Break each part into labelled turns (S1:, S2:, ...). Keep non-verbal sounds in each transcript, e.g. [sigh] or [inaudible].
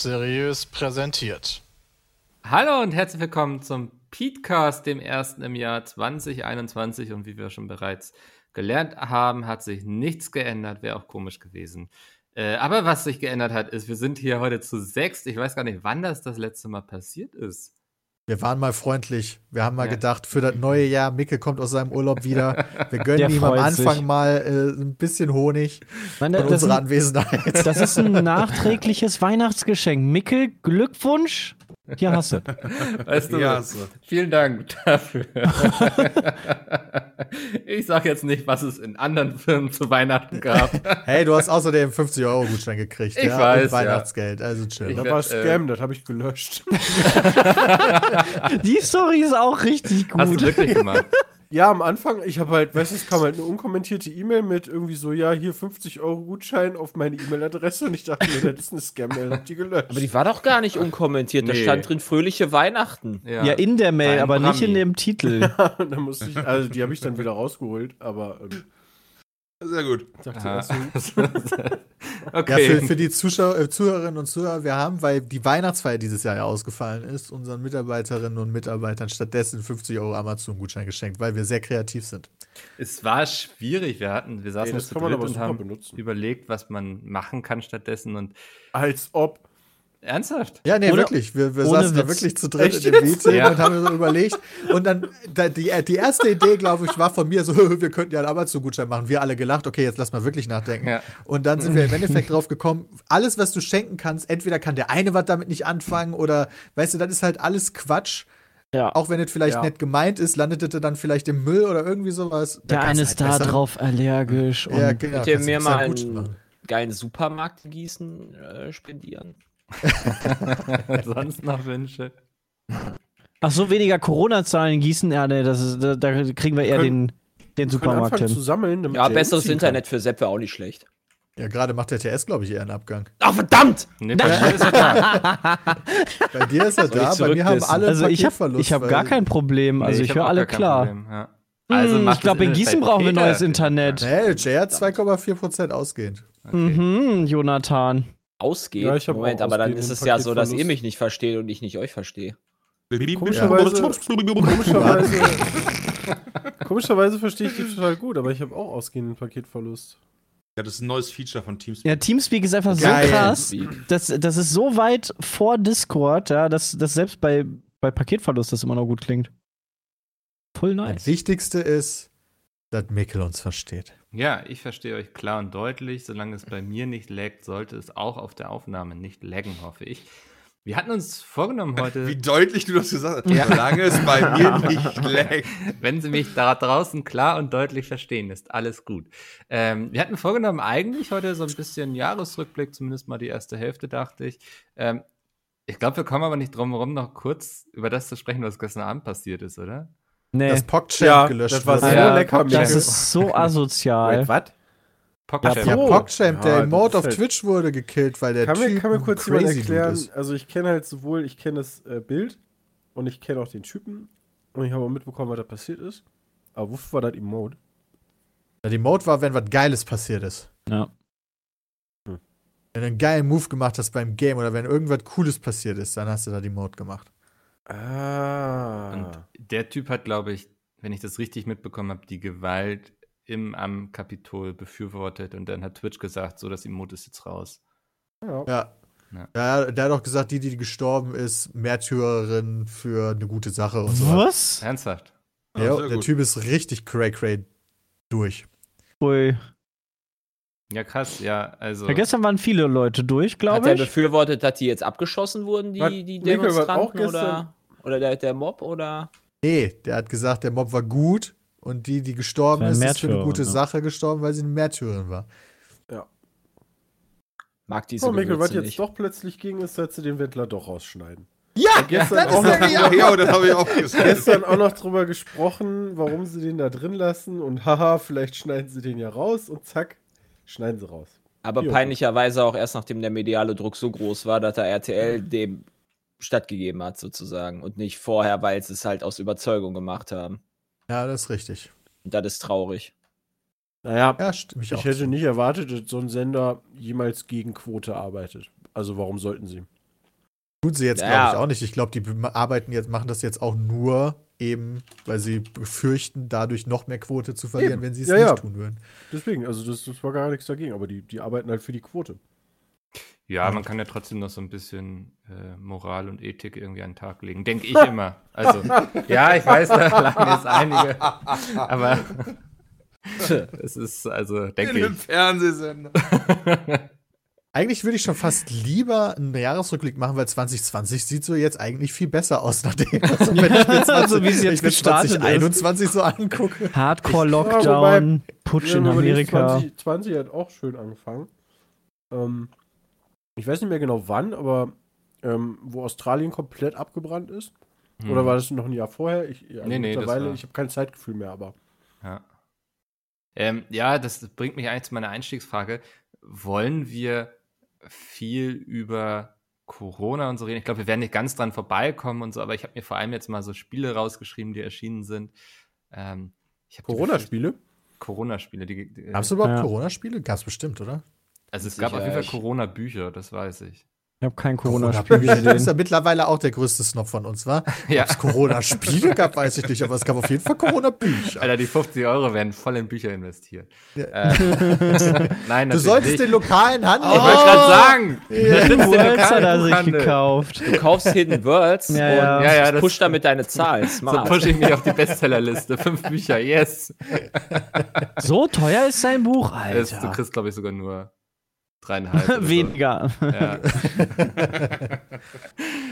S1: Seriös präsentiert.
S2: Hallo und herzlich willkommen zum Petecast, dem ersten im Jahr 2021. Und wie wir schon bereits gelernt haben, hat sich nichts geändert. Wäre auch komisch gewesen. Äh, aber was sich geändert hat, ist, wir sind hier heute zu sechs. Ich weiß gar nicht, wann das das letzte Mal passiert ist.
S3: Wir waren mal freundlich. Wir haben mal ja. gedacht, für das neue Jahr, Micke kommt aus seinem Urlaub wieder. Wir [laughs] gönnen ihm am Anfang sich. mal äh, ein bisschen Honig
S4: Meine, von unserer Anwesenheit. Das ist ein nachträgliches Weihnachtsgeschenk. Micke, Glückwunsch. Hier hast du.
S2: Weißt du, ja, vielen Dank dafür. [laughs] ich sag jetzt nicht, was es in anderen Firmen zu Weihnachten gab.
S3: Hey, du hast außerdem 50 Euro Gutschein gekriegt.
S2: Ich ja, weiß.
S3: Weihnachtsgeld, also chill.
S5: Das war Scam, äh, das habe ich gelöscht. [laughs]
S4: Die Story ist auch richtig gut.
S2: Hast du wirklich gemacht?
S5: Ja, am Anfang, ich habe halt, weißt du, es kam halt eine unkommentierte E-Mail mit irgendwie so, ja, hier 50 Euro Gutschein auf meine E-Mail-Adresse und ich dachte mir, das ist eine Scam-Mail, hab die gelöscht.
S6: Aber die war doch gar nicht unkommentiert, nee. da stand drin fröhliche Weihnachten.
S4: Ja, ja in der Mail, Ein aber Programmi. nicht in dem Titel. [laughs]
S5: ja, und dann musste ich, also die habe ich dann wieder rausgeholt, aber ähm,
S1: sehr gut. [laughs] [laughs]
S3: okay. Ja, für, für die Zuschauer, äh, Zuhörerinnen und Zuhörer, wir haben, weil die Weihnachtsfeier dieses Jahr ja ausgefallen ist, unseren Mitarbeiterinnen und Mitarbeitern stattdessen 50 Euro Amazon-Gutschein geschenkt, weil wir sehr kreativ sind.
S2: Es war schwierig. Wir hatten, wir saßen nee, und haben benutzen. überlegt, was man machen kann stattdessen und
S5: als ob
S2: Ernsthaft?
S3: Ja, nee, Oder wirklich. Wir, wir saßen Witz. da wirklich zu dritt Echt in dem Meeting ja. und haben so überlegt. Und dann, die, die erste Idee, glaube ich, war von mir so, [laughs] wir könnten ja einen Amazon-Gutschein machen. Wir alle gelacht, okay, jetzt lass mal wirklich nachdenken. Ja. Und dann sind wir im Endeffekt drauf gekommen, alles, was du schenken kannst, entweder kann der eine was damit nicht anfangen oder, weißt du, das ist halt alles Quatsch. Ja. Auch wenn es vielleicht ja. nett gemeint ist, landet es dann vielleicht im Müll oder irgendwie sowas.
S4: Der eine ist halt da drauf allergisch.
S6: Ja, genau. Könnt ihr mir mal einen geilen Supermarkt gießen äh, spendieren? [laughs]
S2: Sonst noch Wünsche.
S4: Ach so, weniger Corona-Zahlen gießen? Ja, nee, das ist, da, da kriegen wir eher können, den, den Supermarkt hin.
S5: Zu sammeln,
S6: ja, besseres Internet für Sepp wäre auch nicht schlecht.
S3: Ja, gerade macht der TS, glaube ich, eher einen Abgang.
S6: Ach, verdammt!
S3: Nee, bei, dir ist er da. [laughs] bei dir ist er da, bei mir haben alle
S4: Also ich habe hab gar kein Problem, also nee, ich, ich höre alle klar. Problem, ja. Also hm, ich glaube, in Gießen brauchen wir neues Internet.
S3: Nee, Jay hat 2,4% ausgehend.
S4: Okay. Mhm, Jonathan
S6: ausgeht. Ja, Moment, aber dann ist es ja so, dass ihr mich nicht versteht und ich nicht euch verstehe.
S5: Komischerweise, komischerweise, [laughs] komischerweise verstehe ich die total gut, aber ich habe auch ausgehenden Paketverlust.
S1: Ja, das ist ein neues Feature von Teamspeak.
S4: Ja, Teamspeak ist einfach Geil. so krass. Das, das ist so weit vor Discord, ja, dass, dass selbst bei, bei Paketverlust das immer noch gut klingt. Voll nice.
S3: Das Wichtigste ist, dass Mikkel uns versteht.
S2: Ja, ich verstehe euch klar und deutlich. Solange es bei [laughs] mir nicht laggt, sollte es auch auf der Aufnahme nicht laggen, hoffe ich. Wir hatten uns vorgenommen heute.
S1: Wie deutlich du das gesagt hast. Ja. Solange es bei mir [laughs] nicht laggt.
S2: Wenn Sie mich da draußen klar und deutlich verstehen, ist alles gut. Ähm, wir hatten vorgenommen, eigentlich heute so ein bisschen Jahresrückblick, zumindest mal die erste Hälfte, dachte ich. Ähm, ich glaube, wir kommen aber nicht drum herum, noch kurz über das zu sprechen, was gestern Abend passiert ist, oder?
S3: Nee. Das PogChamp ja, gelöscht
S5: das war so ja, lecker.
S4: Das ist [laughs] so asozial.
S3: was? PogChamp. Ja, PogChamp, der ja, Mode auf halt Twitch wurde gekillt, weil der
S5: kann
S3: Typ
S5: mir, kann mir kurz jemand erklären, also ich kenne halt sowohl, ich kenne das äh, Bild und ich kenne auch den Typen und ich habe auch mitbekommen, was da passiert ist. Aber wofür war das Emote?
S3: Ja, die Mode war, wenn was Geiles passiert ist.
S4: Ja.
S3: Hm. Wenn du einen geilen Move gemacht hast beim Game oder wenn irgendwas Cooles passiert ist, dann hast du da die Mode gemacht.
S5: Ah.
S2: Und der Typ hat, glaube ich, wenn ich das richtig mitbekommen habe, die Gewalt im am Kapitol befürwortet und dann hat Twitch gesagt, so das Emote ist jetzt raus.
S3: Ja. ja. Ja. der hat auch gesagt, die, die gestorben ist, Märtyrerin für eine gute Sache und so.
S4: Was?
S2: Ernsthaft?
S3: Ja, oh, der gut. Typ ist richtig cray cray durch.
S4: Ui.
S2: Ja, krass, ja, also.
S4: Ja, gestern waren viele Leute durch, glaube ich. Hat
S6: er befürwortet, dass die jetzt abgeschossen wurden, die, die Demonstranten, oder? Oder der, der Mob oder?
S3: Nee, der hat gesagt, der Mob war gut und die, die gestorben ist, ist für eine gute ne? Sache gestorben, weil sie eine Märtyrerin war.
S5: Ja.
S6: Mag diese Oh,
S5: Mikkel, was jetzt nicht. doch plötzlich ging, ist, dass sie den Wendler doch rausschneiden.
S3: Ja, gestern das auch noch, ja, ja, das
S5: habe ich auch [laughs] gesagt. Gestern auch noch drüber gesprochen, warum sie den da drin lassen und haha, vielleicht schneiden sie den ja raus und zack, schneiden sie raus.
S6: Aber peinlicherweise auch erst nachdem der mediale Druck so groß war, dass der RTL dem stattgegeben hat, sozusagen. Und nicht vorher, weil sie es halt aus Überzeugung gemacht haben.
S3: Ja, das ist richtig.
S6: Und das ist traurig.
S5: Naja, ja, ich, ich hätte nicht erwartet, dass so ein Sender jemals gegen Quote arbeitet. Also warum sollten sie?
S3: Tun sie jetzt, ja. glaube ich, auch nicht. Ich glaube, die arbeiten jetzt, machen das jetzt auch nur eben, weil sie befürchten, dadurch noch mehr Quote zu verlieren, eben. wenn sie es ja, nicht ja. tun würden.
S5: Deswegen, also das, das, war gar nichts dagegen, aber die, die arbeiten halt für die Quote.
S2: Ja, man kann ja trotzdem noch so ein bisschen äh, Moral und Ethik irgendwie an den Tag legen. Denke ich [laughs] immer. Also, ja, ich weiß, da lachen jetzt einige. Aber [laughs] es ist, also, denke ich. In einem
S1: Fernsehsender. [laughs]
S3: Eigentlich würde ich schon fast lieber einen Jahresrückblick machen, weil 2020 sieht so jetzt eigentlich viel besser aus, nachdem also, wenn ich mir 20, also, wie es jetzt gestartet 2021 ist. so angucke.
S4: Hardcore-Lockdown, Putsch in Amerika.
S5: 2020 hat auch schön angefangen. Ähm, ich weiß nicht mehr genau wann, aber ähm, wo Australien komplett abgebrannt ist. Hm. Oder war das noch ein Jahr vorher? Ich, also nee, nee, mittlerweile, ich habe kein Zeitgefühl mehr, aber.
S2: Ja. Ähm, ja, das bringt mich eigentlich zu meiner Einstiegsfrage. Wollen wir viel über Corona und so reden. Ich glaube, wir werden nicht ganz dran vorbeikommen und so, aber ich habe mir vor allem jetzt mal so Spiele rausgeschrieben, die erschienen sind. Ähm,
S5: Corona-Spiele?
S2: Corona-Spiele.
S3: Gab es überhaupt ja. Corona-Spiele? Gab es bestimmt, oder?
S2: Also es gab auf jeden Fall Corona-Bücher, das weiß ich.
S4: Ich habe kein Corona-Spiel gesehen.
S3: Das ist ja mittlerweile auch der größte Snob von uns, war. [laughs] Ja. Ob es Corona-Spiele gab, weiß ich nicht, aber es gab auf jeden Fall Corona-Bücher.
S2: Alter, die 50 Euro werden voll in Bücher investiert. Ja.
S3: Äh, [laughs] Nein, Du solltest nicht. den lokalen Handel.
S2: Oh, ich wollte gerade sagen.
S4: Ja. Hidden Worlds hat er sich gekauft.
S6: Du kaufst Hidden Worlds ja, ja. und ja, ja, push damit deine Zahl.
S2: Smart. So push ich mich auf die Bestsellerliste. Fünf Bücher, yes.
S4: So teuer ist sein Buch, Alter. Das,
S2: du kriegst, glaube ich, sogar nur Dreieinhalb. [laughs]
S4: Weniger. So. Ja. [laughs]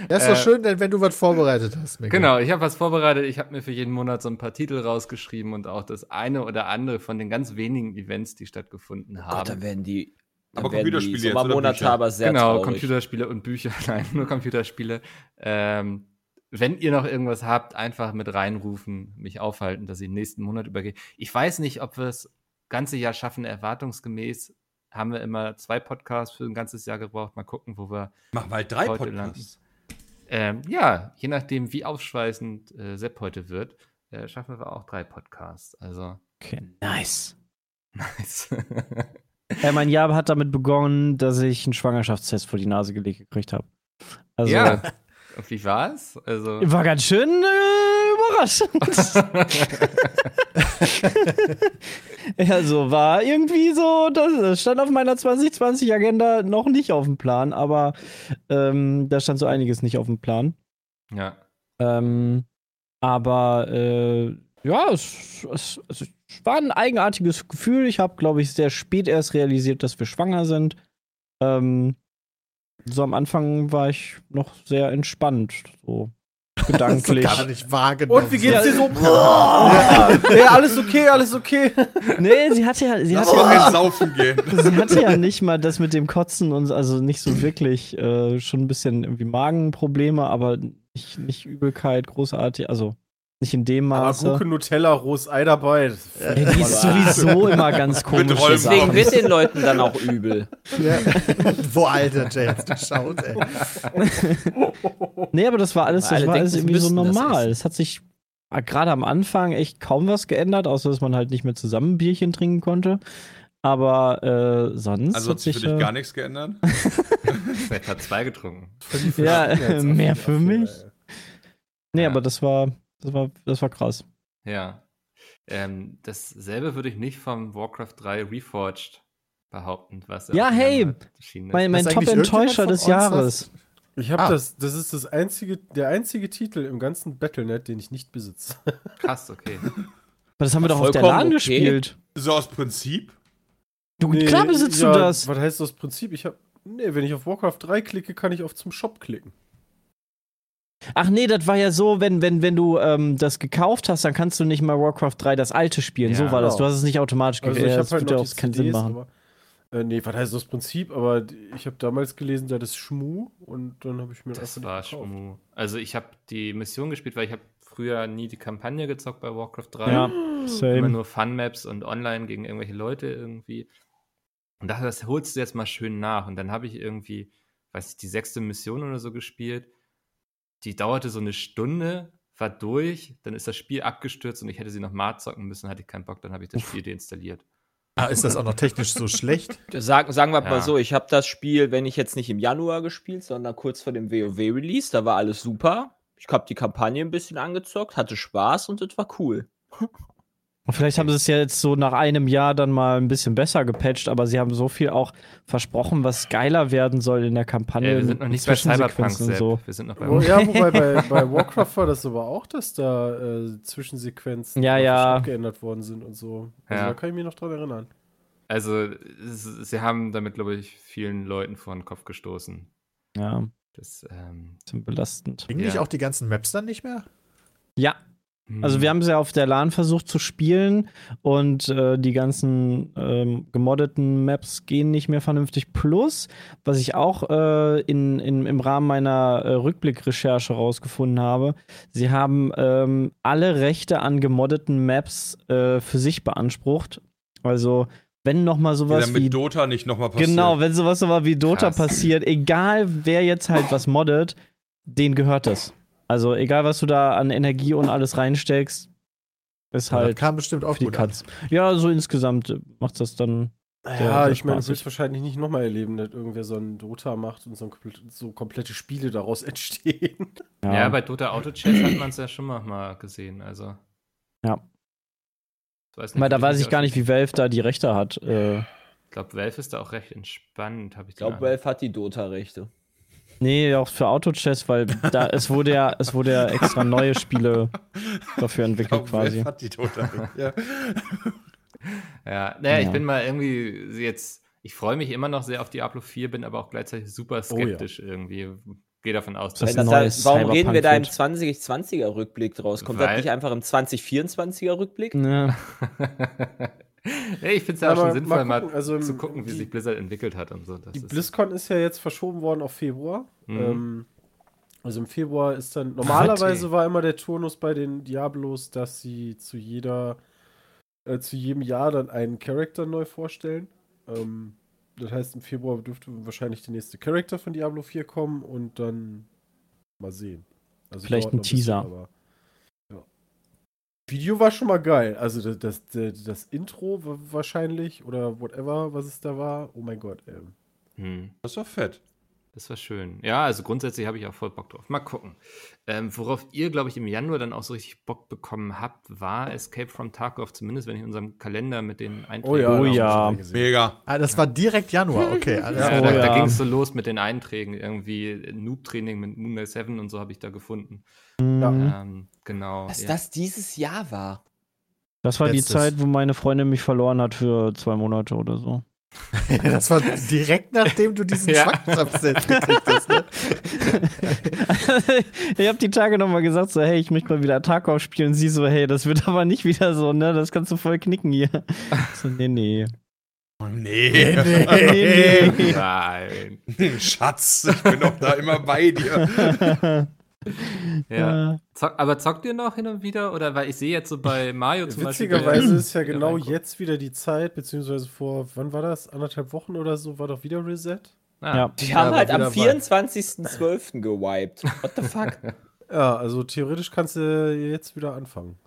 S3: das ist doch äh, schön, wenn du was vorbereitet hast.
S2: Mika. Genau, ich habe was vorbereitet. Ich habe mir für jeden Monat so ein paar Titel rausgeschrieben und auch das eine oder andere von den ganz wenigen Events, die stattgefunden haben. Gott,
S6: da werden die.
S1: Aber Computerspiele die
S6: jetzt aber sehr
S2: Genau,
S6: traurig.
S2: Computerspiele und Bücher. [laughs] Nein, nur Computerspiele. Ähm, wenn ihr noch irgendwas habt, einfach mit reinrufen, mich aufhalten, dass ich nächsten Monat übergehe. Ich weiß nicht, ob wir es ganze Jahr schaffen, erwartungsgemäß haben wir immer zwei Podcasts für ein ganzes Jahr gebraucht. Mal gucken, wo wir.
S1: Machen wir halt drei Podcasts.
S2: Ähm, ja, je nachdem, wie aufschweißend äh, Sepp heute wird, äh, schaffen wir auch drei Podcasts. Also.
S4: Okay, nice.
S2: Nice.
S4: ja, [laughs] mein Jahr hat damit begonnen, dass ich einen Schwangerschaftstest vor die Nase gelegt gekriegt habe.
S2: Also, ja. Und wie war es? Also
S4: war ganz schön äh, überraschend. also [laughs] war irgendwie so, das stand auf meiner 2020-Agenda noch nicht auf dem Plan, aber ähm, da stand so einiges nicht auf dem Plan.
S2: Ja.
S4: Ähm, aber äh, ja, es, es, es, war ein eigenartiges Gefühl. Ich habe, glaube ich, sehr spät erst realisiert, dass wir schwanger sind. Ähm, so am Anfang war ich noch sehr entspannt. So gedanklich.
S3: gar nicht wahrgenommen.
S5: Und wie geht's dir so? ja. ja, alles okay, alles okay.
S4: Nee, sie hatte ja, sie hatte
S1: ja, saufen gehen.
S4: sie hatte ja nicht mal das mit dem Kotzen und also nicht so wirklich, äh, schon ein bisschen irgendwie Magenprobleme, aber nicht, nicht Übelkeit, großartig, also nicht in dem Maße.
S5: Aber Gurke, Nutella, rohes Ei dabei.
S4: Ja, die ist sowieso [laughs] immer ganz komisch.
S6: Deswegen wird den Leuten dann auch übel.
S3: Ja. [laughs] Wo alter James, du schaut, ey. [laughs]
S4: nee, aber das war alles, das war alles irgendwie so normal. Es hat sich gerade am Anfang echt kaum was geändert, außer dass man halt nicht mehr zusammen ein Bierchen trinken konnte. Aber äh, sonst.
S1: Also hat sich für dich äh, gar nichts geändert?
S2: Vielleicht hat zwei getrunken.
S4: Ja, mehr für mich. Nee, ja. aber das war, das war, das war krass.
S2: Ja. Ähm, dasselbe würde ich nicht vom Warcraft 3 Reforged behaupten, was
S4: Ja, hey, mein, mein Top-Enttäuscher des Jahres.
S5: Ich habe ah. das, das ist das einzige, der einzige Titel im ganzen Battlenet, den ich nicht besitze. [laughs]
S2: Krass, okay.
S4: Aber das haben wir doch auf der LAN okay. gespielt.
S1: So aus Prinzip?
S4: Du, nee, klar besitzt ja, du das.
S5: Was heißt das Prinzip? Ich habe, nee, wenn ich auf Warcraft 3 klicke, kann ich auf zum Shop klicken.
S4: Ach nee, das war ja so, wenn, wenn, wenn du ähm, das gekauft hast, dann kannst du nicht mal Warcraft 3 das alte spielen. Ja, so war genau. das. Du hast es nicht automatisch
S5: also gekauft. Also ich habe halt auch keinen Sinn machen. Aber, äh, nee, was heißt das Prinzip? Aber ich habe damals gelesen, da das Schmu und dann habe ich mir
S2: das war Schmu. Also ich habe die Mission gespielt, weil ich habe früher nie die Kampagne gezockt bei Warcraft 3. Ja, same. Immer nur Fun-Maps und online gegen irgendwelche Leute irgendwie. Und dachte, das holst du jetzt mal schön nach. Und dann habe ich irgendwie, weiß ich, die sechste Mission oder so gespielt die dauerte so eine Stunde, war durch, dann ist das Spiel abgestürzt und ich hätte sie noch mal zocken müssen, hatte ich keinen Bock, dann habe ich das Spiel deinstalliert.
S3: Ah, ist das auch noch technisch so schlecht? [laughs]
S6: Sagen, sagen wir ja. mal so, ich habe das Spiel, wenn ich jetzt nicht im Januar gespielt, sondern kurz vor dem WoW-Release, da war alles super. Ich habe die Kampagne ein bisschen angezockt, hatte Spaß und das war cool.
S4: Und vielleicht haben sie es ja jetzt so nach einem Jahr dann mal ein bisschen besser gepatcht, aber sie haben so viel auch versprochen, was geiler werden soll in der Kampagne. Ja,
S2: wir sind noch nicht bei Cyberpunk und so. Wir sind
S5: noch bei oh, Ja, wobei bei, [laughs] bei Warcraft war das aber auch, dass da äh, Zwischensequenzen
S4: ja, ja.
S5: abgeändert worden sind und so. Also ja. da kann ich mich noch dran erinnern.
S2: Also, sie haben damit, glaube ich, vielen Leuten vor den Kopf gestoßen.
S4: Ja.
S2: Das ähm,
S4: ist belastend.
S3: Kriegen ja. auch die ganzen Maps dann nicht mehr?
S4: Ja, also wir haben es ja auf der LAN versucht zu spielen und äh, die ganzen ähm, gemoddeten Maps gehen nicht mehr vernünftig. Plus, was ich auch äh, in, in, im Rahmen meiner äh, Rückblickrecherche rausgefunden habe, sie haben ähm, alle Rechte an gemoddeten Maps äh, für sich beansprucht. Also wenn noch mal sowas
S1: ja, wie Dota nicht noch mal
S4: passiert. Genau, wenn sowas mal wie Dota Krass. passiert, egal wer jetzt halt was moddet, den gehört das. Also egal, was du da an Energie und alles reinsteckst, ist halt. Ja,
S3: kam bestimmt auch
S4: die Katz. Ja, so insgesamt macht das dann.
S5: Ja, ich meine, du willst wahrscheinlich nicht nochmal erleben, dass irgendwer so ein Dota macht und so, so komplette Spiele daraus [laughs] entstehen.
S2: Ja, ja bei Dota Auto Chess hat man es ja schon mal gesehen, also.
S4: Ja. Weiß nicht, Weil da weiß ich gar nicht, wie Valve da die Rechte hat. Äh.
S2: Ich glaube, Valve ist da auch recht entspannt, habe ich
S6: Ich glaube, Valve hat die Dota-Rechte.
S4: Nee, auch für Autochess, weil da es wurde ja, es wurde ja extra neue Spiele dafür entwickelt glaub, quasi. Hat die total,
S2: ja. [laughs] ja, naja, ja. ich bin mal irgendwie jetzt, ich freue mich immer noch sehr auf Diablo 4, bin aber auch gleichzeitig super skeptisch oh, ja. irgendwie. Gehe davon aus,
S6: dass das das da, Warum reden wir da im 2020er Rückblick draus? Kommt weil, das nicht einfach im 2024er Rückblick? Ja. [laughs] [laughs]
S2: Ja, ich finde es ja auch schon sinnvoll, mal, gucken, also, zu gucken, wie die, sich Blizzard entwickelt hat und so.
S5: Das die BlizzCon ist ja jetzt verschoben worden auf Februar. Mhm. Ähm, also im Februar ist dann. Normalerweise war immer der Turnus bei den Diablos, dass sie zu jeder, äh, zu jedem Jahr dann einen Charakter neu vorstellen. Ähm, das heißt, im Februar dürfte wahrscheinlich der nächste Charakter von Diablo 4 kommen und dann mal sehen.
S4: Also Vielleicht ein Teaser. Bisschen, aber
S5: Video war schon mal geil. Also das, das, das, Intro wahrscheinlich oder whatever, was es da war. Oh mein Gott, ey.
S1: Hm. Das war fett.
S2: Das war schön. Ja, also grundsätzlich habe ich auch voll Bock drauf. Mal gucken. Ähm, worauf ihr, glaube ich, im Januar dann auch so richtig Bock bekommen habt, war Escape from Tarkov, zumindest wenn ich in unserem Kalender mit den
S3: Einträgen. Oh ja, oh ja. mega. Ah, das war direkt Januar, okay. [laughs]
S2: ja, da, da ja. ging es so los mit den Einträgen. Irgendwie Noob-Training mit Moonlight 7 und so habe ich da gefunden. Ja. Ähm, genau.
S6: Dass ja. das dieses Jahr war.
S4: Das war Letztes. die Zeit, wo meine Freundin mich verloren hat für zwei Monate oder so. [laughs]
S3: das war direkt nachdem du diesen [laughs] ja. Schwanzabsatz gekriegt hast. Ne? [laughs]
S4: ich habe die Tage nochmal gesagt, so, hey, ich möchte mal wieder Tarkov spielen. Und sie so, hey, das wird aber nicht wieder so, ne? Das kannst du voll knicken hier. So, nee, nee.
S1: Oh, nee. Nee, nee, nee. Nein. Schatz, ich bin doch da immer bei dir. [laughs]
S2: ja. Zock, aber zockt ihr noch hin und wieder? Oder weil ich sehe jetzt so bei Mario zum
S5: Witzigerweise Beispiel. Witzigerweise ist ja [laughs] genau jetzt wieder die Zeit, beziehungsweise vor, wann war das? Anderthalb Wochen oder so, war doch wieder Reset.
S6: Ah. Ja. Die haben halt am 24.12. gewiped. What the fuck? [laughs]
S5: ja, also theoretisch kannst du jetzt wieder anfangen.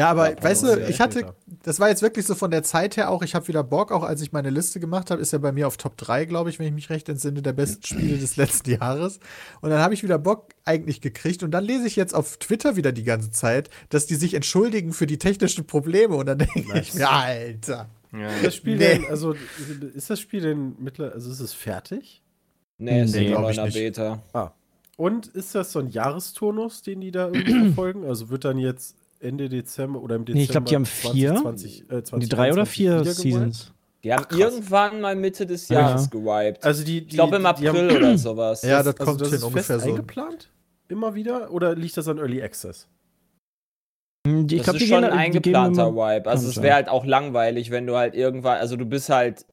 S3: Ja, aber ja, weißt du, ich hatte, das war jetzt wirklich so von der Zeit her auch, ich habe wieder Bock, auch als ich meine Liste gemacht habe, ist ja bei mir auf Top 3, glaube ich, wenn ich mich recht entsinne, der besten Spiele des letzten Jahres. Und dann habe ich wieder Bock eigentlich gekriegt und dann lese ich jetzt auf Twitter wieder die ganze Zeit, dass die sich entschuldigen für die technischen Probleme und dann denke nice. ich mir, Alter.
S5: Ja. Das Spiel nee. denn, also ist das Spiel denn mittlerweile, also ist es fertig?
S6: Nee, es nee, ist noch in der Beta.
S5: Ah. Und ist das so ein Jahresturnus, den die da irgendwie verfolgen? Also wird dann jetzt Ende Dezember oder im Dezember. Nee,
S4: ich glaube, die haben vier. 20, äh, 20, die drei oder vier Seasons.
S6: Die haben Ach, irgendwann mal Mitte des Jahres ja. gewiped.
S5: Also die, die
S6: ich glaube im April oder sowas. [clears throat]
S3: Ja, das, das kommt also das hin ungefähr
S5: so. eingeplant? Immer wieder? Oder liegt das an Early Access?
S6: Hm, ich das glaub, ist schon ein eingeplanter Wipe. Also es wäre halt auch langweilig, wenn du halt irgendwann, also du bist halt,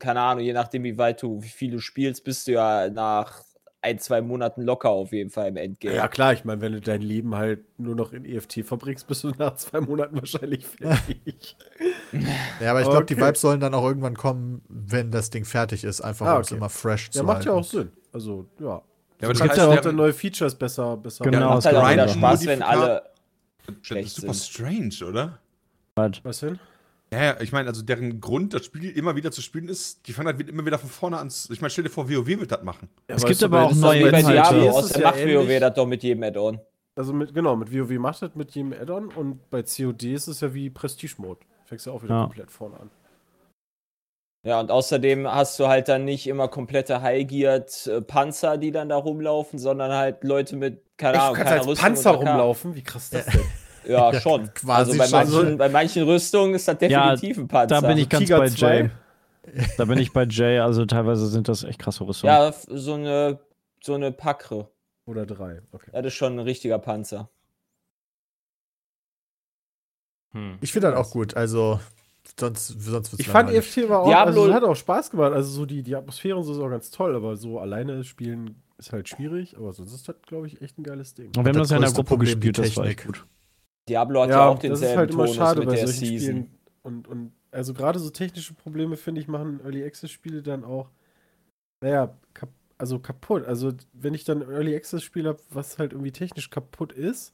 S6: keine Ahnung, je nachdem wie weit du, wie viel du spielst, bist du ja nach ein, zwei Monaten locker auf jeden Fall im Endgame.
S5: Ja, klar, ich meine, wenn du dein Leben halt nur noch in EFT verbringst, bist du nach zwei Monaten [laughs] wahrscheinlich fertig.
S3: ja, aber ich glaube, okay. die Vibes sollen dann auch irgendwann kommen, wenn das Ding fertig ist, einfach ah, um es immer fresh ja, zu
S5: macht
S3: halten.
S5: ja auch Sinn. Also, ja. Ja, aber du kannst ja auch dann neue Features besser, besser
S6: genau,
S5: ja,
S6: macht halt auch wieder Spaß, wenn alle
S1: Das ist super strange, oder?
S5: Was denn?
S1: Ja, ich meine, also deren Grund, das Spiel immer wieder zu spielen ist, die fangen halt immer wieder von vorne an. Ich meine, stell dir vor, WoW wird das machen.
S4: Ja, es gibt aber auch neue
S6: Inhalte. Bei Diablo aus, der macht WoW das doch mit jedem Add-on.
S5: Also mit, genau, mit WoW macht das mit jedem Add-on und bei COD ist es ja wie Prestige-Mode. Fängst du ja auch wieder ja. komplett vorne an.
S6: Ja, und außerdem hast du halt dann nicht immer komplette High-Geared äh, Panzer, die dann da rumlaufen, sondern halt Leute mit,
S5: keine Ahnung, keiner als Rüstung Panzer rumlaufen? Wie krass ist das denn? [laughs]
S6: Ja, schon.
S5: Quasi
S6: also bei manchen, bei manchen Rüstungen ist das definitiv
S4: ja,
S6: ein Panzer.
S4: Da bin ich ganz Tiger bei Jay. Da bin ich bei Jay, also teilweise sind das echt krasse Rüstungen.
S6: Ja, so eine, so eine Pakre.
S5: Oder drei,
S6: okay. Das ist schon ein richtiger Panzer.
S3: Hm. Ich finde das auch gut, also sonst, sonst
S5: Ich fand EFT war auch, Diablo also, hat auch Spaß gemacht, also so die, die Atmosphäre und so ist auch ganz toll, aber so alleine spielen ist halt schwierig, aber sonst ist das, glaube ich, echt ein geiles Ding.
S4: Und wir haben das ja in der Gruppe gespielt, das war echt gut.
S6: Diablo hat ja, ja auch denselben
S5: halt immer Tonus schade bei solchen Season. Spielen. Und, und also gerade so technische Probleme, finde ich, machen Early Access Spiele dann auch, naja, kap also kaputt. Also wenn ich dann Early Access Spiel habe, was halt irgendwie technisch kaputt ist,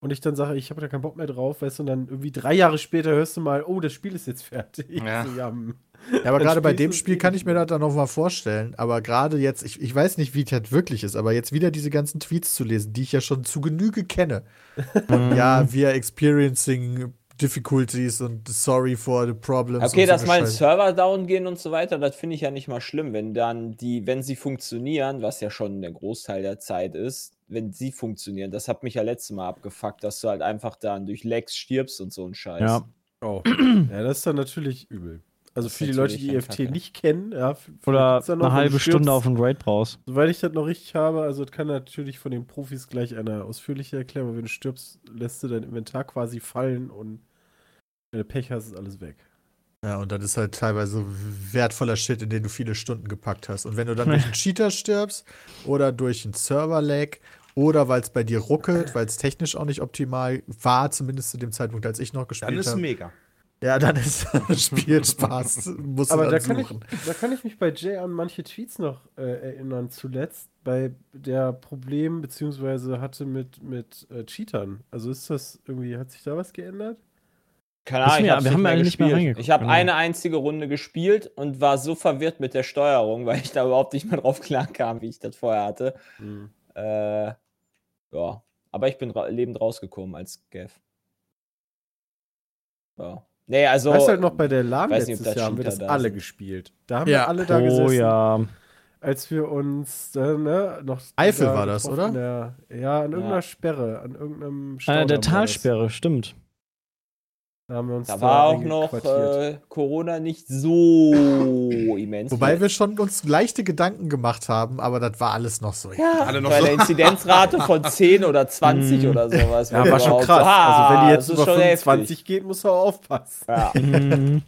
S5: und ich dann sage, ich habe da keinen Bock mehr drauf, weißt du, und dann irgendwie drei Jahre später hörst du mal, oh, das Spiel ist jetzt fertig.
S3: Ja, so, ja, hm. ja aber gerade bei dem Spiel kann ich mir das dann noch mal vorstellen. Aber gerade jetzt, ich, ich weiß nicht, wie das wirklich ist, aber jetzt wieder diese ganzen Tweets zu lesen, die ich ja schon zu Genüge kenne. [laughs] ja, wir experiencing difficulties und sorry for the problems.
S6: Okay, dass mal ein Server down gehen und so weiter, das finde ich ja nicht mal schlimm, wenn dann die, wenn sie funktionieren, was ja schon der Großteil der Zeit ist, wenn sie funktionieren. Das hat mich ja letztes Mal abgefuckt, dass du halt einfach dann durch Lags stirbst und so ein Scheiß.
S5: Ja. Oh. [clears throat] ja, das ist dann natürlich übel. Also für die Leute, die EFT Kacke. nicht kennen, ja,
S4: oder noch, eine halbe Stunde auf einen Raid brauchst.
S5: Soweit ich das noch richtig habe, also das kann natürlich von den Profis gleich einer ausführlicher erklären, aber wenn du stirbst, lässt du dein Inventar quasi fallen und wenn du Pech hast, ist alles weg.
S3: Ja, und das ist halt teilweise wertvoller Shit, in den du viele Stunden gepackt hast. Und wenn du dann durch [laughs] einen Cheater stirbst oder durch einen Server-Lag oder weil es bei dir ruckelt, weil es technisch auch nicht optimal war, zumindest zu dem Zeitpunkt, als ich noch gespielt habe. Dann ist hab.
S1: mega.
S3: Ja, dann ist das [laughs] Spiel Spaß. Muss
S5: Aber da kann, ich, da kann ich mich bei Jay an manche Tweets noch äh, erinnern, zuletzt, bei der Problem beziehungsweise hatte mit, mit äh, Cheatern. Also ist das irgendwie, hat sich da was geändert?
S6: Keine Ahnung, ich wir haben ja nicht mehr reingeguckt. Ich habe genau. eine einzige Runde gespielt und war so verwirrt mit der Steuerung, [laughs] weil ich da überhaupt nicht mehr drauf klar kam, wie ich das vorher hatte. Mhm. Äh, ja, aber ich bin lebend rausgekommen als Gav. Ja. Nee, also.
S5: Weißt du halt noch bei der LAN letztes nicht, Jahr haben wir das alle sind. gespielt. Da haben ja. wir alle da
S4: oh,
S5: gesessen.
S4: ja.
S5: Als wir uns äh, ne, noch.
S3: Eifel war das, oder?
S5: Der, ja, an irgendeiner ja. Sperre, an irgendeinem
S4: Staudamm. Äh, der Talsperre, stimmt.
S6: Da, haben wir uns da, da war auch noch äh, Corona nicht so immens.
S3: Wobei wir schon uns leichte Gedanken gemacht haben, aber das war alles noch so.
S6: Ja, alle noch bei so. der Inzidenzrate von [laughs] 10 oder 20 mm. oder sowas.
S5: Ja, war schon krass. So, also wenn die jetzt über 25 heftig. geht, muss auch aufpassen. Ja. [laughs]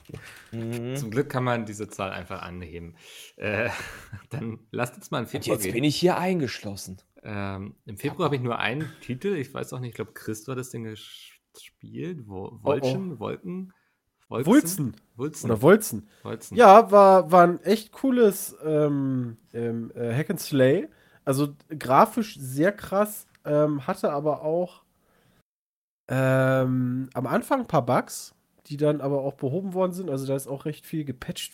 S2: Mhm. Zum Glück kann man diese Zahl einfach anheben. Äh, [laughs] dann lasst uns mal in Februar
S6: Und jetzt gehen. bin ich hier eingeschlossen.
S2: Ähm, Im Februar habe ich nur einen Titel. Ich weiß auch nicht, ich glaube, Christo hat das Ding gespielt spielt. Wo, Wolchen, oh, oh. Wolken.
S5: Wolzen. Wulzen. Oder Wolzen. Wolzen. Ja, war, war ein echt cooles ähm, ähm, äh, Hack and Slay. Also grafisch sehr krass, ähm, hatte aber auch ähm, am Anfang ein paar Bugs, die dann aber auch behoben worden sind. Also da ist auch recht viel gepatcht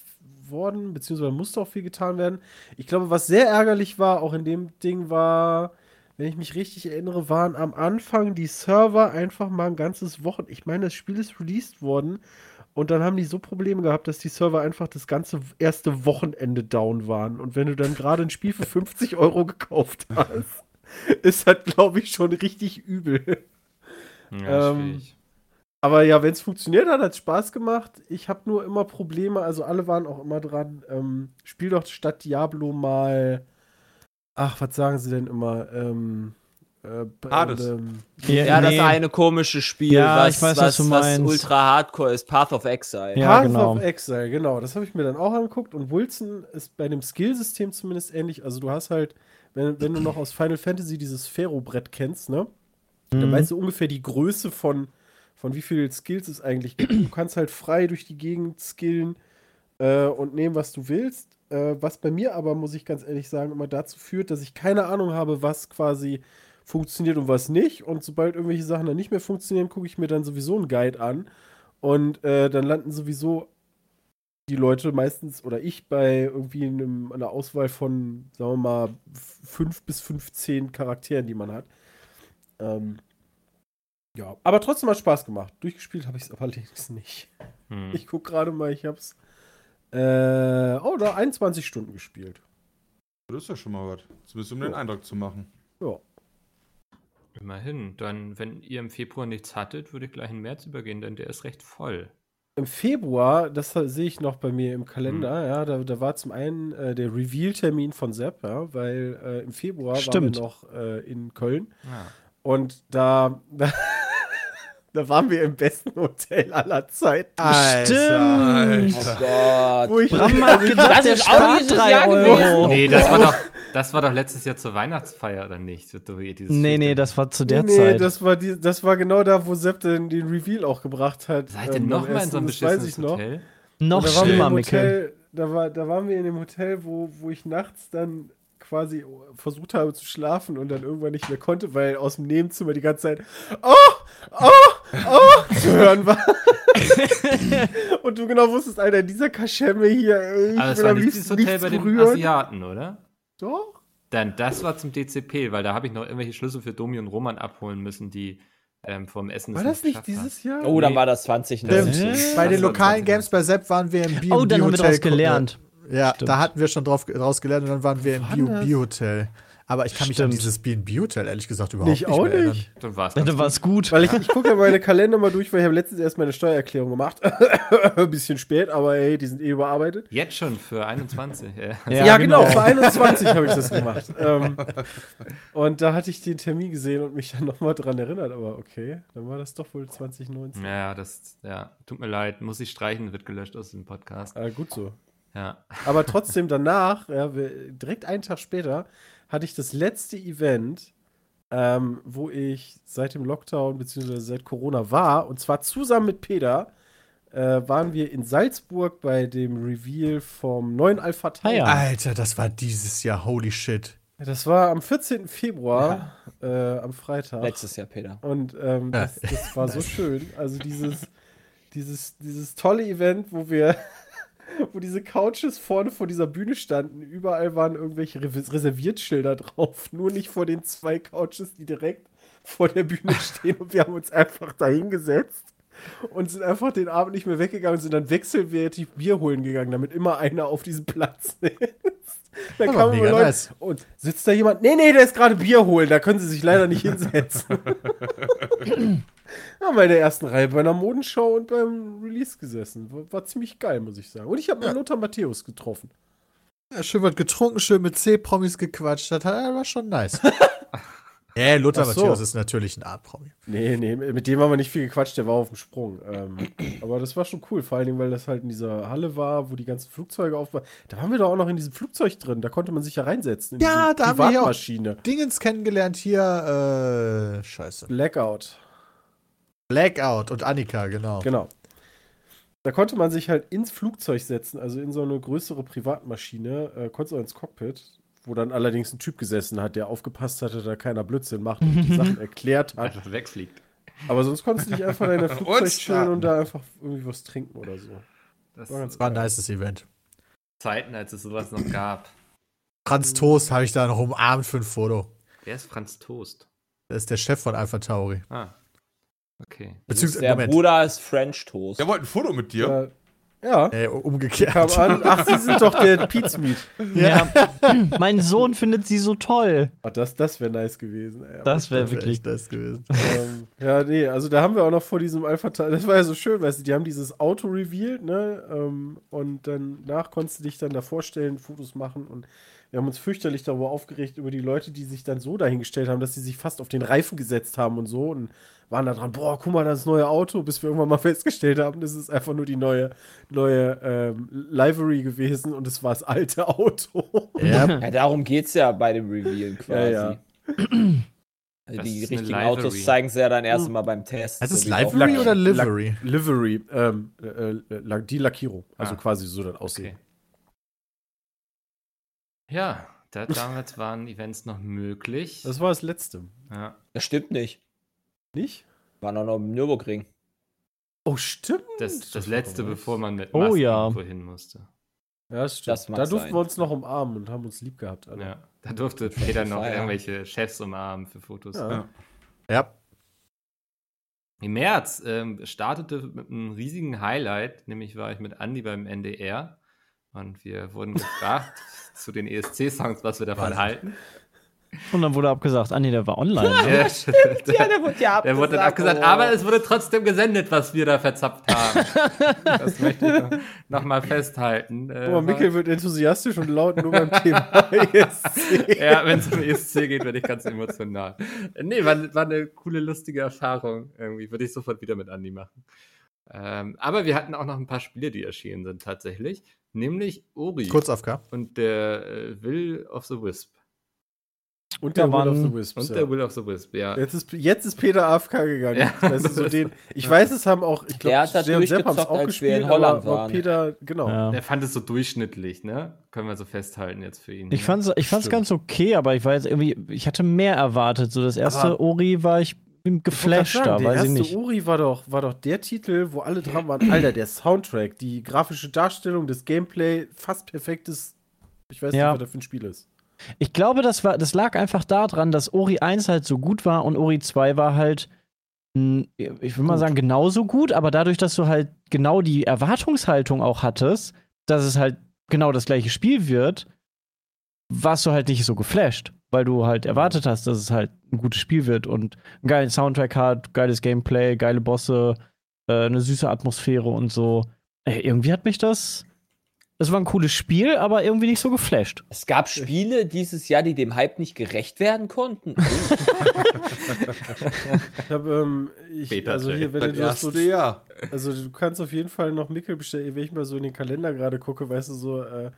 S5: worden, beziehungsweise musste auch viel getan werden. Ich glaube, was sehr ärgerlich war, auch in dem Ding, war wenn ich mich richtig erinnere, waren am Anfang die Server einfach mal ein ganzes Wochen. Ich meine, das Spiel ist released worden und dann haben die so Probleme gehabt, dass die Server einfach das ganze erste Wochenende down waren. Und wenn du dann gerade ein Spiel für 50 Euro gekauft [laughs] hast, ist das, glaube ich, schon richtig übel. Ja, ähm, aber ja, wenn es funktioniert hat, hat es Spaß gemacht. Ich habe nur immer Probleme, also alle waren auch immer dran. Ähm, spiel doch statt Diablo mal Ach, was sagen sie denn immer? Ähm,
S6: äh, Hades. Ähm, ja, ja nee. das eine komische Spiel, ja, was, weiß, was, was, was, ultra hardcore ist, Path of Exile.
S5: Ja, Path genau. of Exile, genau. Das habe ich mir dann auch angeguckt. Und Wilson ist bei dem Skillsystem zumindest ähnlich. Also du hast halt, wenn, wenn du noch aus Final Fantasy dieses Pharaoh-Brett kennst, ne? Mhm. Dann weißt du ungefähr die Größe von, von wie viel Skills es eigentlich gibt. Du kannst halt frei durch die Gegend skillen äh, und nehmen, was du willst. Äh, was bei mir aber, muss ich ganz ehrlich sagen, immer dazu führt, dass ich keine Ahnung habe, was quasi funktioniert und was nicht. Und sobald irgendwelche Sachen dann nicht mehr funktionieren, gucke ich mir dann sowieso einen Guide an. Und äh, dann landen sowieso die Leute meistens oder ich bei irgendwie einem, einer Auswahl von, sagen wir mal, 5 bis 15 Charakteren, die man hat. Ähm, ja, aber trotzdem hat Spaß gemacht. Durchgespielt habe ich es [laughs] allerdings nicht. Hm. Ich gucke gerade mal, ich habe es. Äh, oh, da 21 Stunden gespielt.
S1: Das ist ja schon mal was. Zumindest um ja. den Eindruck zu machen. Ja.
S2: Immerhin. Dann, wenn ihr im Februar nichts hattet, würde ich gleich in März übergehen, denn der ist recht voll.
S5: Im Februar, das sehe ich noch bei mir im Kalender, hm. ja, da, da war zum einen äh, der Reveal-Termin von Sepp, ja, weil äh, im Februar
S4: Stimmt.
S5: waren wir noch äh, in Köln. Ja. Und da, [laughs] da Da waren wir im besten Hotel aller Zeiten.
S4: Stimmt.
S6: Oh Gott.
S4: Wo ich Bram hat gedacht, das ist auch dieses Jahr
S2: Euro. Nee, das war, doch, [laughs] das war doch letztes Jahr zur Weihnachtsfeier, oder nicht?
S4: Nee, nee, das war zu der nee, Zeit.
S5: Nee, das war, die, das war genau da, wo Sepp den, den Reveal auch gebracht hat.
S2: Seid ihr ähm, noch mal in so einem beschissenen Hotel?
S4: Noch schlimmer, Mikkel.
S5: Da, war, da waren wir in dem Hotel, wo, wo ich nachts dann quasi versucht habe zu schlafen und dann irgendwann nicht mehr konnte, weil aus dem Nebenzimmer die ganze Zeit Oh! Oh! Oh! zu hören war. [laughs] und du genau wusstest, Alter, dieser Kaschemme hier,
S2: ich Aber das war nicht dieses Hotel bei den rühren. Asiaten, oder?
S5: Doch.
S2: Dann das war zum DCP, weil da habe ich noch irgendwelche Schlüssel für Domi und Roman abholen müssen, die ähm, vom Essen
S5: War das nicht dieses Jahr?
S6: Oh, dann war das 2019.
S3: Bei den lokalen Games bei Sepp waren wir im B&B
S4: Oh, dann haben wir daraus gelernt.
S3: Ja, Stimmt. da hatten wir schon drauf rausgelernt und dann waren wir im B&B-Hotel. Aber ich kann mich Stimmt. an dieses B&B-Hotel ehrlich gesagt überhaupt nicht, nicht auch mehr nicht.
S2: Dann war
S4: es gut.
S5: Weil ich, ich gucke ja meine Kalender mal durch, weil ich habe letztens erst meine Steuererklärung gemacht. [laughs] Ein bisschen spät, aber hey, die sind eh überarbeitet.
S2: Jetzt schon für 21.
S5: Ja, ja, ja genau. genau, für 21 habe ich das gemacht. ähm, und da hatte ich den Termin gesehen und mich dann nochmal dran erinnert. Aber okay, dann war das doch wohl 2019.
S2: Ja, das, ja, tut mir leid. Muss ich streichen, wird gelöscht aus dem Podcast.
S5: Ah, gut so.
S2: Ja.
S5: Aber trotzdem danach, ja, direkt einen Tag später, hatte ich das letzte Event, ähm, wo ich seit dem Lockdown bzw. seit Corona war. Und zwar zusammen mit Peter äh, waren wir in Salzburg bei dem Reveal vom neuen Alpha Tower. Ah.
S3: Alter, das war dieses Jahr, holy shit.
S5: Das war am 14. Februar, ja. äh, am Freitag.
S6: Letztes Jahr, Peter.
S5: Und ähm, das, das, war so schön. Also dieses, dieses, dieses tolle Event, wo wir [laughs] wo diese Couches vorne vor dieser Bühne standen. Überall waren irgendwelche Reserviertschilder drauf. [laughs] Nur nicht vor den zwei Couches, die direkt vor der Bühne [laughs] stehen. Und wir haben uns einfach da hingesetzt und sind einfach den Abend nicht mehr weggegangen und sind dann wechselwertig Bier holen gegangen, damit immer einer auf diesem Platz ist. Da kam immer Leute nice. und sitzt da jemand? Nee, nee, der ist gerade Bier holen, da können sie sich leider nicht hinsetzen. Ja, bei der ersten Reihe bei einer Modenschau und beim Release gesessen. War, war ziemlich geil, muss ich sagen. Und ich habe ja. Lothar Matthäus getroffen.
S3: Ja, schön was getrunken, schön mit C-Promis gequatscht. Das war schon nice. [laughs] Ja, Lothar so. Matthäus ist natürlich ein Art-Promi.
S5: Nee, nee, mit dem haben wir nicht viel gequatscht, der war auf dem Sprung. Ähm, [clears throat] aber das war schon cool, vor allen Dingen, weil das halt in dieser Halle war, wo die ganzen Flugzeuge auf waren. Da waren wir doch auch noch in diesem Flugzeug drin, da konnte man sich ja reinsetzen.
S3: ja, da haben wir ja auch Dingens kennengelernt hier, äh, scheiße.
S5: Blackout.
S3: Blackout und Annika, genau.
S5: Genau. Da konnte man sich halt ins Flugzeug setzen, also in so eine größere Privatmaschine, äh, konnte so ins Cockpit wo dann allerdings ein Typ gesessen hat, der aufgepasst hatte, da keiner Blödsinn macht und die Sachen [laughs] erklärt hat.
S2: Einfach wegfliegt.
S5: Aber sonst konntest du dich einfach in der [laughs] Flugzeug chillen und da einfach irgendwie was trinken oder so.
S3: Das war, ganz war ein nices Event.
S2: Zeiten, als es sowas noch gab.
S3: Franz Toast habe ich da noch umarmt für ein Foto.
S2: Wer ist Franz Toast?
S3: Das ist der Chef von Alpha Tauri.
S2: Ah. Okay.
S6: Beziehungsweise, der Moment. Bruder ist French Toast.
S1: Der wollte ein Foto mit dir.
S5: Ja, ja.
S3: Äh, umgekehrt.
S5: Kam an, ach, Sie sind doch der [laughs] Pizmeat.
S4: Ja. [laughs] mein Sohn findet sie so toll.
S5: Ach, das, das wäre nice gewesen. Ey.
S4: Das wäre wirklich nice gewesen.
S5: Ähm, ja, nee, also da haben wir auch noch vor diesem Alpha-Teil, das war ja so schön, weißt du, die haben dieses Auto revealed, ne, ähm, und danach konntest du dich dann da vorstellen, Fotos machen und wir haben uns fürchterlich darüber aufgeregt, über die Leute, die sich dann so dahingestellt haben, dass sie sich fast auf den Reifen gesetzt haben und so und waren da dran, boah, guck mal, das neue Auto, bis wir irgendwann mal [laughs] festgestellt haben, das ist einfach nur die neue, neue ähm, Livery gewesen und es war das alte Auto.
S6: Ja, ja [laughs] darum geht es ja bei dem Reveal quasi. Ja, ja. Also die richtigen Autos zeigen sie ja dann erst hm. mal beim Test.
S3: Heißt es so Livery oder Livery?
S5: La Livery, ähm, äh, äh, die Lackierung. Also ah. quasi so dann aussehen. Okay.
S2: Ja, da, damals waren Events noch möglich.
S5: Das war das letzte.
S2: Ja.
S6: Das stimmt nicht.
S5: Nicht?
S6: War noch, noch im Nürburgring.
S5: Oh, stimmt.
S2: Das, das letzte, bevor man mit
S4: oh Masken oh, ja.
S2: irgendwo hin musste.
S5: Ja, stimmt. da durften sein. wir uns noch umarmen und haben uns lieb gehabt.
S2: Alle. Ja, da durfte Peter noch irgendwelche Chefs umarmen für Fotos.
S5: Ja.
S3: ja.
S2: Im März ähm, startete mit einem riesigen Highlight, nämlich war ich mit Andy beim NDR und wir wurden gefragt [laughs] zu den ESC-Songs, was wir davon was? halten.
S4: Und dann wurde abgesagt, ah nee, der war online.
S2: Ne? [laughs] ja, stimmt. ja, der wurde ja abgesagt. Der wurde dann abgesagt, oh. aber es wurde trotzdem gesendet, was wir da verzapft haben. [laughs] das möchte ich noch, noch mal festhalten.
S5: Äh, oh, Mikkel wird enthusiastisch und laut nur beim Thema ESC. [laughs]
S2: ja, wenn es um ESC geht, werde ich ganz emotional. Nee, war, war eine coole, lustige Erfahrung. Irgendwie würde ich sofort wieder mit Andi machen. Ähm, aber wir hatten auch noch ein paar Spiele, die erschienen sind tatsächlich. Nämlich Ori.
S3: Kurz AFK.
S2: Und der äh, Will of the Wisp.
S5: Und der, der Will of the Wisp.
S2: Und ja. der Will of the Wisp, ja.
S5: Jetzt ist, jetzt ist Peter AFK gegangen. Ja. Weißt du, so [laughs] den, ich weiß, es haben auch, ich glaube,
S6: der und Sepp haben es auch gespielt, in Holland
S5: aber, aber Peter, genau. Ja.
S2: Der fand es so durchschnittlich, ne? Können wir so festhalten jetzt für ihn.
S4: Ich fand es ich fand's ganz okay, aber ich war jetzt irgendwie, ich hatte mehr erwartet. So das erste aber Ori war ich geflasht da, weiß ich nicht.
S5: Der erste Ori war doch, war doch der Titel, wo alle dran waren. Alter, der Soundtrack, die grafische Darstellung, das Gameplay, fast perfektes. Ich weiß ja. nicht, was das für ein Spiel ist.
S4: Ich glaube, das, war, das lag einfach daran, dass Ori 1 halt so gut war und Ori 2 war halt, ich will mal sagen, genauso gut, aber dadurch, dass du halt genau die Erwartungshaltung auch hattest, dass es halt genau das gleiche Spiel wird, warst du halt nicht so geflasht, weil du halt erwartet hast, dass es halt ein gutes Spiel wird und einen geilen Soundtrack hat, geiles Gameplay, geile Bosse, äh, eine süße Atmosphäre und so. Ey, irgendwie hat mich das es war ein cooles Spiel, aber irgendwie nicht so geflasht.
S6: Es gab Spiele dieses Jahr, die dem Hype nicht gerecht werden konnten. [laughs]
S5: ich habe, ähm, ich, also hier, wenn du das so, ja. also du kannst auf jeden Fall noch Mickel bestellen, wenn ich mal so in den Kalender gerade gucke, weißt du, so, äh,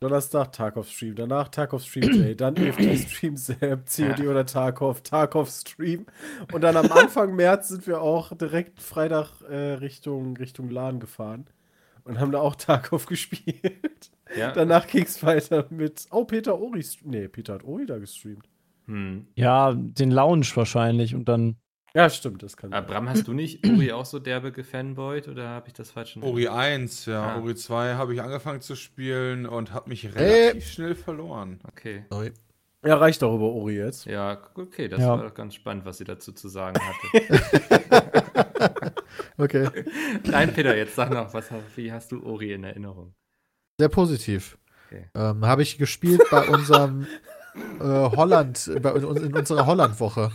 S5: Donnerstag Tarkov Stream, danach Tarkov Stream Day, dann [clears throat] EFT Stream Zap, COD ja. oder Tarkov, Tarkov Stream. Und dann am Anfang März sind wir auch direkt Freitag äh, Richtung, Richtung LAN gefahren und haben da auch Tarkov [laughs] gespielt. Ja. Danach ging es weiter mit, oh, Peter Ori, nee, Peter hat Ori da gestreamt.
S4: Hm. Ja, den Lounge wahrscheinlich und dann.
S5: Ja, stimmt, das kann.
S2: Abram, hast du nicht Ori auch so derbe gefanboyt oder habe ich das falsch
S1: Ori 1, ja. Ah. Ori 2 habe ich angefangen zu spielen und habe mich relativ äh. schnell verloren.
S2: Okay.
S5: Sorry. Ja, reicht doch über Ori jetzt.
S2: Ja, okay, das ja. war ganz spannend, was sie dazu zu sagen hatte. [laughs]
S3: okay.
S2: Nein, Peter, jetzt sag noch, was, wie hast du Ori in Erinnerung?
S3: Sehr positiv. Okay. Ähm, Habe ich gespielt bei unserem äh, Holland, bei, in unserer Holland-Woche.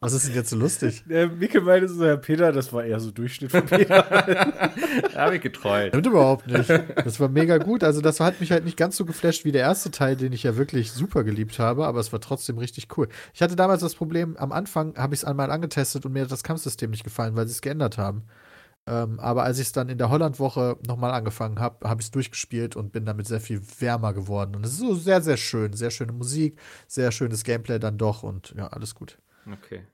S3: Was ist denn jetzt so lustig?
S5: Der Micke meinte so, Herr Peter, das war eher so Durchschnitt von Peter. [laughs]
S2: da habe ich getreut.
S3: Stimmt überhaupt nicht. Das war mega gut. Also, das hat mich halt nicht ganz so geflasht wie der erste Teil, den ich ja wirklich super geliebt habe, aber es war trotzdem richtig cool. Ich hatte damals das Problem, am Anfang habe ich es einmal angetestet und mir hat das Kampfsystem nicht gefallen, weil sie es geändert haben. Ähm, aber als ich es dann in der Holland-Woche nochmal angefangen habe, habe ich es durchgespielt und bin damit sehr viel wärmer geworden. Und es ist so sehr, sehr schön. Sehr schöne Musik, sehr schönes Gameplay dann doch und ja, alles gut.
S2: Okay.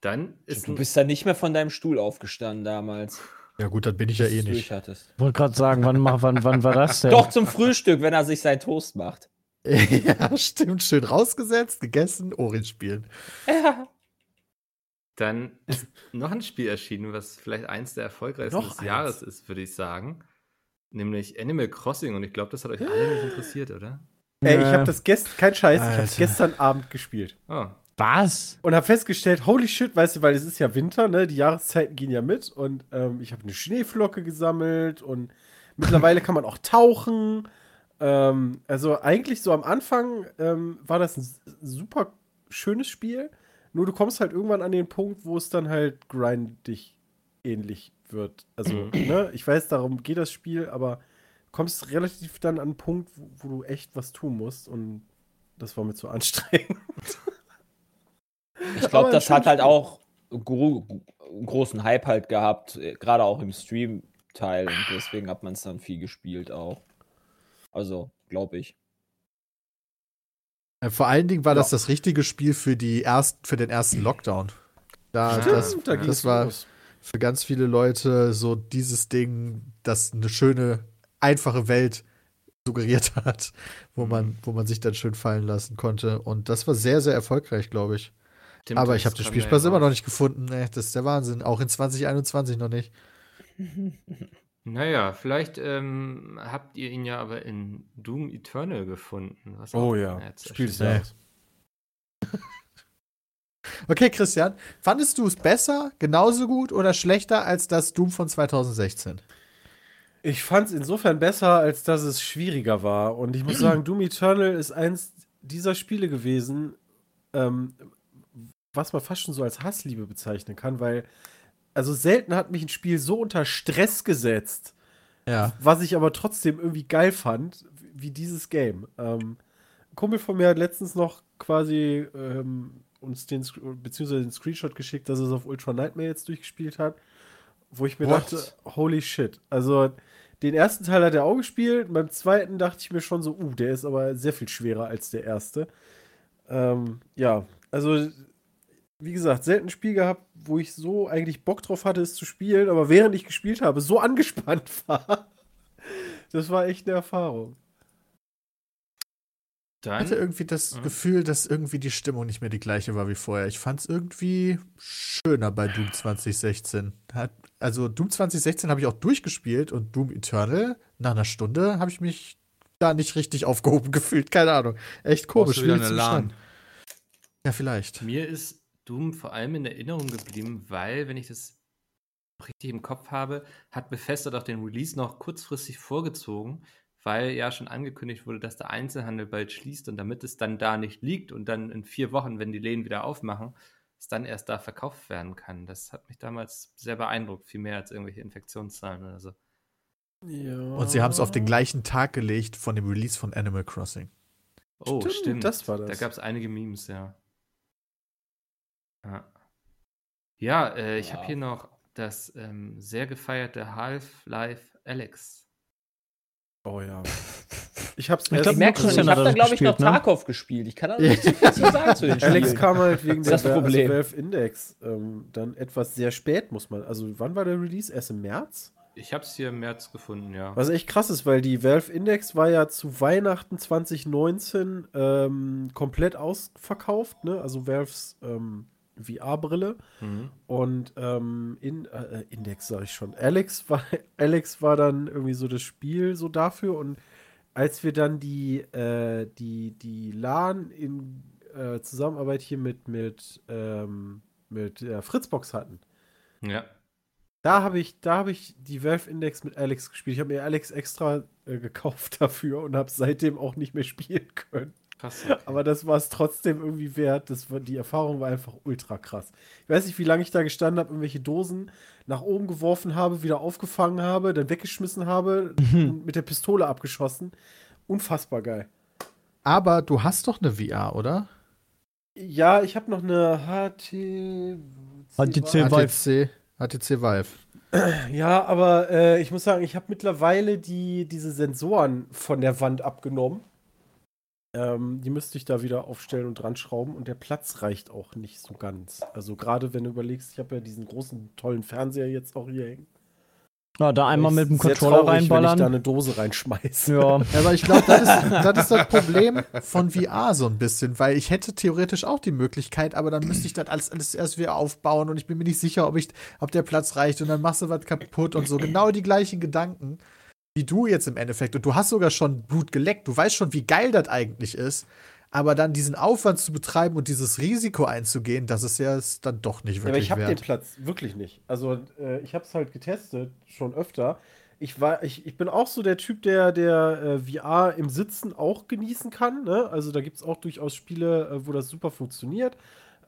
S2: Dann
S6: ist. Du bist dann nicht mehr von deinem Stuhl aufgestanden damals.
S3: Ja, gut, dann bin ich ja eh nicht.
S4: Ich wollte gerade sagen, wann, wann, wann war das denn?
S6: Doch zum Frühstück, wenn er sich seinen Toast macht. [laughs]
S3: ja, stimmt. Schön rausgesetzt, gegessen, Orange spielen. Ja.
S2: Dann ist noch ein Spiel erschienen, was vielleicht eins der erfolgreichsten noch des eins. Jahres ist, würde ich sagen. Nämlich Animal Crossing. Und ich glaube, das hat euch [gasps] alle nicht interessiert, oder?
S5: Ey, ich habe das gestern, kein Scheiß, Alter. ich habe gestern Abend gespielt.
S2: Oh,
S4: was?
S5: Und habe festgestellt, holy shit, weißt du, weil es ist ja Winter, ne? Die Jahreszeiten gehen ja mit und ähm, ich habe eine Schneeflocke gesammelt und [laughs] mittlerweile kann man auch tauchen. Ähm, also eigentlich so am Anfang ähm, war das ein super schönes Spiel. Nur du kommst halt irgendwann an den Punkt, wo es dann halt grindig ähnlich wird. Also, mhm. ne, ich weiß, darum geht das Spiel, aber kommst relativ dann an einen Punkt, wo, wo du echt was tun musst und das war mir zu anstrengend. [laughs]
S6: Ich glaube, das hat halt auch gro großen Hype halt gehabt, äh, gerade auch im Stream-Teil und deswegen hat man es dann viel gespielt auch. Also, glaube ich.
S3: Äh, vor allen Dingen war ja. das das richtige Spiel für, die erst, für den ersten Lockdown. Da,
S5: Stimmt, das, da
S3: das war los. für ganz viele Leute so dieses Ding, das eine schöne, einfache Welt suggeriert hat, wo man, wo man sich dann schön fallen lassen konnte. Und das war sehr, sehr erfolgreich, glaube ich. Tim Aber ich habe den Spielspaß immer noch nicht gefunden. Nee, das ist der Wahnsinn. Auch in 2021 noch nicht. [laughs]
S2: Naja, vielleicht ähm, habt ihr ihn ja aber in Doom Eternal gefunden.
S5: oh ja, spielst du aus. [laughs]
S3: Okay, Christian, fandest du es besser, genauso gut oder schlechter als das Doom von 2016?
S5: Ich fand es insofern besser, als dass es schwieriger war. Und ich muss sagen, [clears throat] Doom Eternal ist eins dieser Spiele gewesen, ähm, was man fast schon so als Hassliebe bezeichnen kann, weil also selten hat mich ein Spiel so unter Stress gesetzt, ja. was ich aber trotzdem irgendwie geil fand, wie dieses Game. Ähm, ein Kumpel von mir hat letztens noch quasi ähm, uns den, beziehungsweise den Screenshot geschickt, dass er es auf Ultra Nightmare jetzt durchgespielt hat, wo ich mir What? dachte, holy shit. Also, den ersten Teil hat er auch gespielt, beim zweiten dachte ich mir schon so, uh, der ist aber sehr viel schwerer als der erste. Ähm, ja, also, wie gesagt, selten ein Spiel gehabt, wo ich so eigentlich Bock drauf hatte, es zu spielen, aber während ich gespielt habe, so [laughs] angespannt war. Das war echt eine Erfahrung.
S3: Dann, ich hatte irgendwie das mhm. Gefühl, dass irgendwie die Stimmung nicht mehr die gleiche war wie vorher. Ich fand es irgendwie schöner bei Doom 2016. Hat, also Doom 2016 habe ich auch durchgespielt und Doom Eternal, nach einer Stunde habe ich mich da nicht richtig aufgehoben [laughs] gefühlt. Keine Ahnung. Echt komisch. Wieder eine LAN. Ja, vielleicht.
S2: Mir ist Doom vor allem in Erinnerung geblieben, weil, wenn ich das richtig im Kopf habe, hat Bethesda doch den Release noch kurzfristig vorgezogen, weil ja schon angekündigt wurde, dass der Einzelhandel bald schließt und damit es dann da nicht liegt und dann in vier Wochen, wenn die Läden wieder aufmachen, es dann erst da verkauft werden kann. Das hat mich damals sehr beeindruckt, viel mehr als irgendwelche Infektionszahlen oder so.
S3: Ja. Und sie haben es auf den gleichen Tag gelegt von dem Release von Animal Crossing.
S2: Oh, stimmt. stimmt. Das war das. Da gab es einige Memes, ja. Ja, ja äh, ich ja. habe hier noch das ähm, sehr gefeierte Half-Life Alex
S5: Oh ja. [laughs]
S6: Ich hab's ich glaub, merke schon, ich habe da glaube ich noch ne? Tarkov gespielt. Ich kann da nicht so viel zu sagen zu den [laughs] Spielen.
S5: Alex kam halt wegen der Problem. Valve Index ähm, dann etwas sehr spät, muss man. Also wann war der Release? Erst im März?
S2: Ich hab's hier im März gefunden, ja.
S5: Was echt krass ist, weil die Valve Index war ja zu Weihnachten 2019 ähm, komplett ausverkauft, ne? Also Valves ähm, VR-Brille. Mhm. Und ähm, in, äh, äh Index sage ich schon. Alex war, [laughs] Alex war dann irgendwie so das Spiel so dafür. Und als wir dann die, äh, die, die LAN in äh, Zusammenarbeit hier mit, mit, ähm, mit der Fritzbox hatten.
S2: Ja.
S5: Da habe ich, hab ich die Valve Index mit Alex gespielt. Ich habe mir Alex extra äh, gekauft [laughs] dafür und habe seitdem auch nicht mehr spielen können. Krass. Okay. Aber das war es trotzdem irgendwie wert. Das war, die Erfahrung war einfach ultra krass. Ich weiß nicht, wie lange ich da gestanden habe, irgendwelche Dosen nach oben geworfen habe, wieder aufgefangen habe, dann weggeschmissen habe mhm. und mit der Pistole abgeschossen. Unfassbar geil.
S3: Aber du hast doch eine VR, oder?
S5: Ja, ich habe noch eine HT
S3: HTC Vive. HTC Vive.
S5: Ja, aber äh, ich muss sagen, ich habe mittlerweile die, diese Sensoren von der Wand abgenommen. Ähm, die müsste ich da wieder aufstellen und dran schrauben und der Platz reicht auch nicht so ganz. Also gerade wenn du überlegst, ich habe ja diesen großen, tollen Fernseher jetzt auch hier hängen.
S4: Ja, da einmal mit dem Controller traurig, reinballern. Wenn ich
S5: da eine Dose reinschmeiße.
S3: Ja, aber ich glaube, das ist, das ist das Problem von VR so ein bisschen, weil ich hätte theoretisch auch die Möglichkeit, aber dann müsste ich das alles, alles erst wieder aufbauen und ich bin mir nicht sicher, ob, ich, ob der Platz reicht und dann machst du was kaputt und so. Genau die gleichen Gedanken wie du jetzt im Endeffekt. Und du hast sogar schon Blut geleckt. Du weißt schon, wie geil das eigentlich ist. Aber dann diesen Aufwand zu betreiben und dieses Risiko einzugehen, das ist ja ist dann doch nicht wirklich ja, aber ich
S5: habe den Platz wirklich nicht. Also äh, ich habe es halt getestet, schon öfter. Ich, war, ich, ich bin auch so der Typ, der, der äh, VR im Sitzen auch genießen kann. Ne? Also da gibt es auch durchaus Spiele, äh, wo das super funktioniert.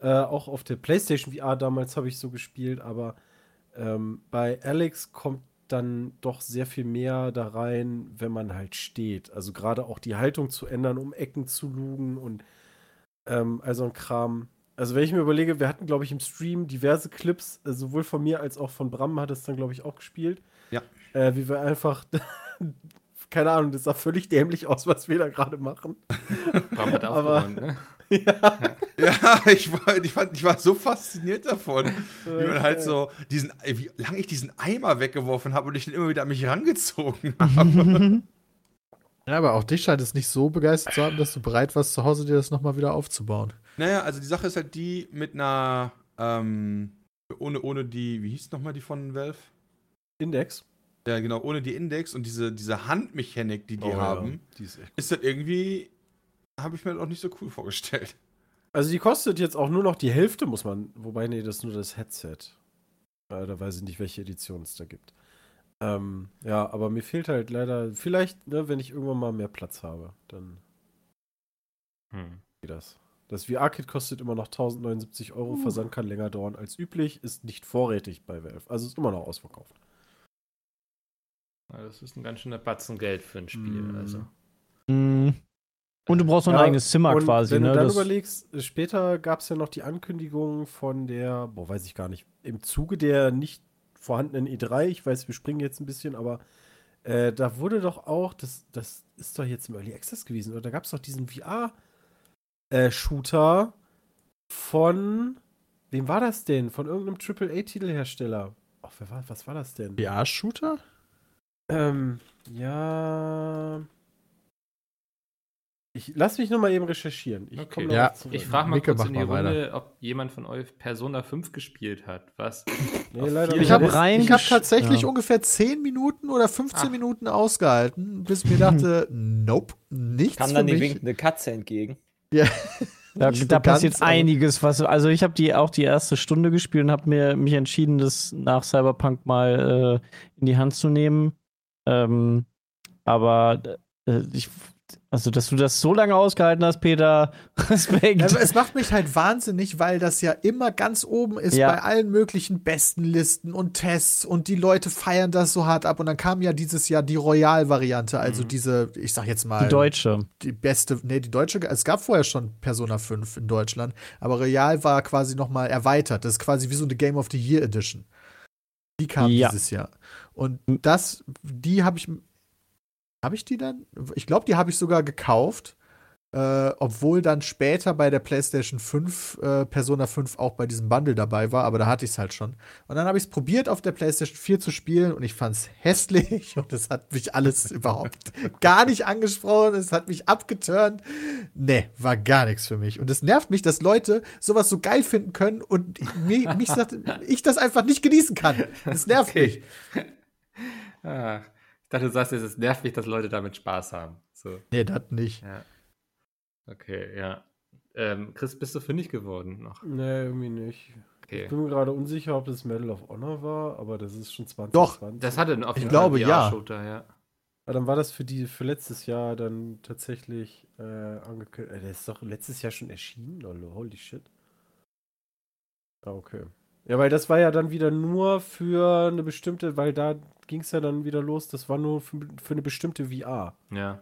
S5: Äh, auch auf der PlayStation VR damals habe ich so gespielt. Aber ähm, bei Alex kommt dann doch sehr viel mehr da rein, wenn man halt steht. Also gerade auch die Haltung zu ändern, um Ecken zu lugen und ähm, also ein Kram. Also wenn ich mir überlege, wir hatten, glaube ich, im Stream diverse Clips, äh, sowohl von mir als auch von Bram hat es dann, glaube ich, auch gespielt.
S3: Ja.
S5: Äh, wie wir einfach, [laughs] keine Ahnung, das sah völlig dämlich aus, was wir da gerade machen. Bram hat Aber, ne?
S1: Ja. ja, ich war, ich, fand, ich war so fasziniert davon, wie man halt so diesen, wie lange ich diesen Eimer weggeworfen habe und ich den immer wieder an mich herangezogen [laughs] habe.
S3: Ja, aber auch dich scheint es nicht so begeistert zu haben, dass du bereit warst, zu Hause dir das nochmal wieder aufzubauen.
S1: Naja, also die Sache ist halt die mit einer, ähm, ohne, ohne die, wie hieß nochmal die von Valve?
S5: Index?
S1: Ja, genau, ohne die Index und diese, diese Handmechanik, die die oh, haben, ja. die ist, ist das irgendwie, habe ich mir auch nicht so cool vorgestellt.
S5: Also die kostet jetzt auch nur noch die Hälfte, muss man, wobei, nee, das ist nur das Headset. Äh, da weiß ich nicht, welche Edition es da gibt. Ähm, ja, aber mir fehlt halt leider, vielleicht, ne, wenn ich irgendwann mal mehr Platz habe, dann hm. geht das. Das VR-Kit kostet immer noch 1079 Euro, uh. Versand kann länger dauern als üblich, ist nicht vorrätig bei Valve. Also ist immer noch ausverkauft.
S2: Das ist ein ganz schöner Batzen Geld für ein Spiel. Mm. Also.
S4: Mm. Und du brauchst noch ja, ein eigenes Zimmer quasi.
S5: Wenn
S4: ne?
S5: du dann das überlegst, später gab es ja noch die Ankündigung von der, boah, weiß ich gar nicht, im Zuge der nicht vorhandenen E3, ich weiß, wir springen jetzt ein bisschen, aber äh, da wurde doch auch, das, das ist doch jetzt im Early Access gewesen, oder da gab es doch diesen VR- äh, Shooter von. Wem war das denn? Von irgendeinem AAA-Titelhersteller. Ach, wer war, was war das denn?
S3: VR-Shooter?
S5: Ähm, ja. Ich lass mich noch mal eben recherchieren. Ich
S2: okay. ja. Ich frage mal Micke, kurz in die Runde, weiter. ob jemand von euch Persona 5 gespielt hat. Was? [laughs]
S3: nee, leider ich habe rein. hab tatsächlich ja. ungefähr 10 Minuten oder 15 Ach. Minuten ausgehalten, bis mir dachte, nope, nichts
S6: Kam dann die winkende Katze entgegen.
S4: Ja. [laughs] Da, da passiert einiges, was also ich habe die auch die erste Stunde gespielt und habe mir mich entschieden, das nach Cyberpunk mal äh, in die Hand zu nehmen. Ähm, aber äh, ich also, dass du das so lange ausgehalten hast, Peter, [laughs] Respekt.
S3: Ja, es macht mich halt wahnsinnig, weil das ja immer ganz oben ist ja. bei allen möglichen besten Listen und Tests und die Leute feiern das so hart ab. Und dann kam ja dieses Jahr die Royal-Variante, also mhm. diese, ich sag jetzt mal.
S4: Die deutsche.
S3: Die beste, nee, die deutsche, es gab vorher schon Persona 5 in Deutschland, aber Royal war quasi nochmal erweitert. Das ist quasi wie so eine Game of the Year Edition. Die kam ja. dieses Jahr. Und das, die habe ich habe ich die dann? Ich glaube, die habe ich sogar gekauft. Äh, obwohl dann später bei der PlayStation 5 äh, Persona 5 auch bei diesem Bundle dabei war, aber da hatte ich es halt schon. Und dann habe ich es probiert, auf der PlayStation 4 zu spielen und ich fand es [laughs] hässlich und es hat mich alles [laughs] überhaupt gar nicht angesprochen. Es hat mich abgeturnt. Nee, war gar nichts für mich. Und es nervt mich, dass Leute sowas so geil finden können und mich, mich sagt, ich das einfach nicht genießen kann. Das nervt okay. mich.
S2: Ach. [laughs] Ich dachte, du sagst jetzt, es nervt mich, dass Leute damit Spaß haben. So.
S3: Nee, das nicht.
S2: Ja. Okay, ja. Ähm, Chris, bist du fündig geworden noch?
S5: Nee, irgendwie nicht. Okay. Ich bin mir gerade unsicher, ob das Medal of Honor war, aber das ist schon 2020.
S3: Doch,
S2: das hatte auf
S3: jeden ich glaube, ja.
S2: Shooter, ja.
S5: Aber dann war das für die für letztes Jahr dann tatsächlich äh, angekündigt. Äh, der ist doch letztes Jahr schon erschienen, Lolo. Holy shit. Ah, okay. Ja, weil das war ja dann wieder nur für eine bestimmte, weil da ging es ja dann wieder los, das war nur für, für eine bestimmte VR.
S2: Ja.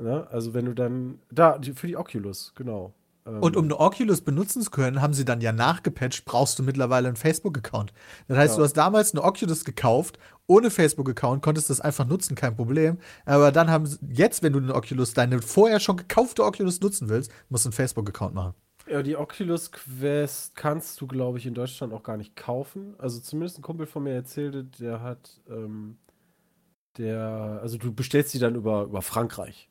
S5: ja. Also wenn du dann, da, für die Oculus, genau.
S3: Ähm, Und um eine Oculus benutzen zu können, haben sie dann ja nachgepatcht, brauchst du mittlerweile einen Facebook-Account. Das heißt, ja. du hast damals eine Oculus gekauft, ohne Facebook-Account, konntest das einfach nutzen, kein Problem. Aber dann haben sie, jetzt, wenn du eine Oculus, deine vorher schon gekaufte Oculus nutzen willst, musst du einen Facebook-Account machen.
S5: Ja, die Oculus Quest kannst du, glaube ich, in Deutschland auch gar nicht kaufen. Also zumindest ein Kumpel von mir erzählte, der hat, ähm, der, also du bestellst sie dann über, über Frankreich.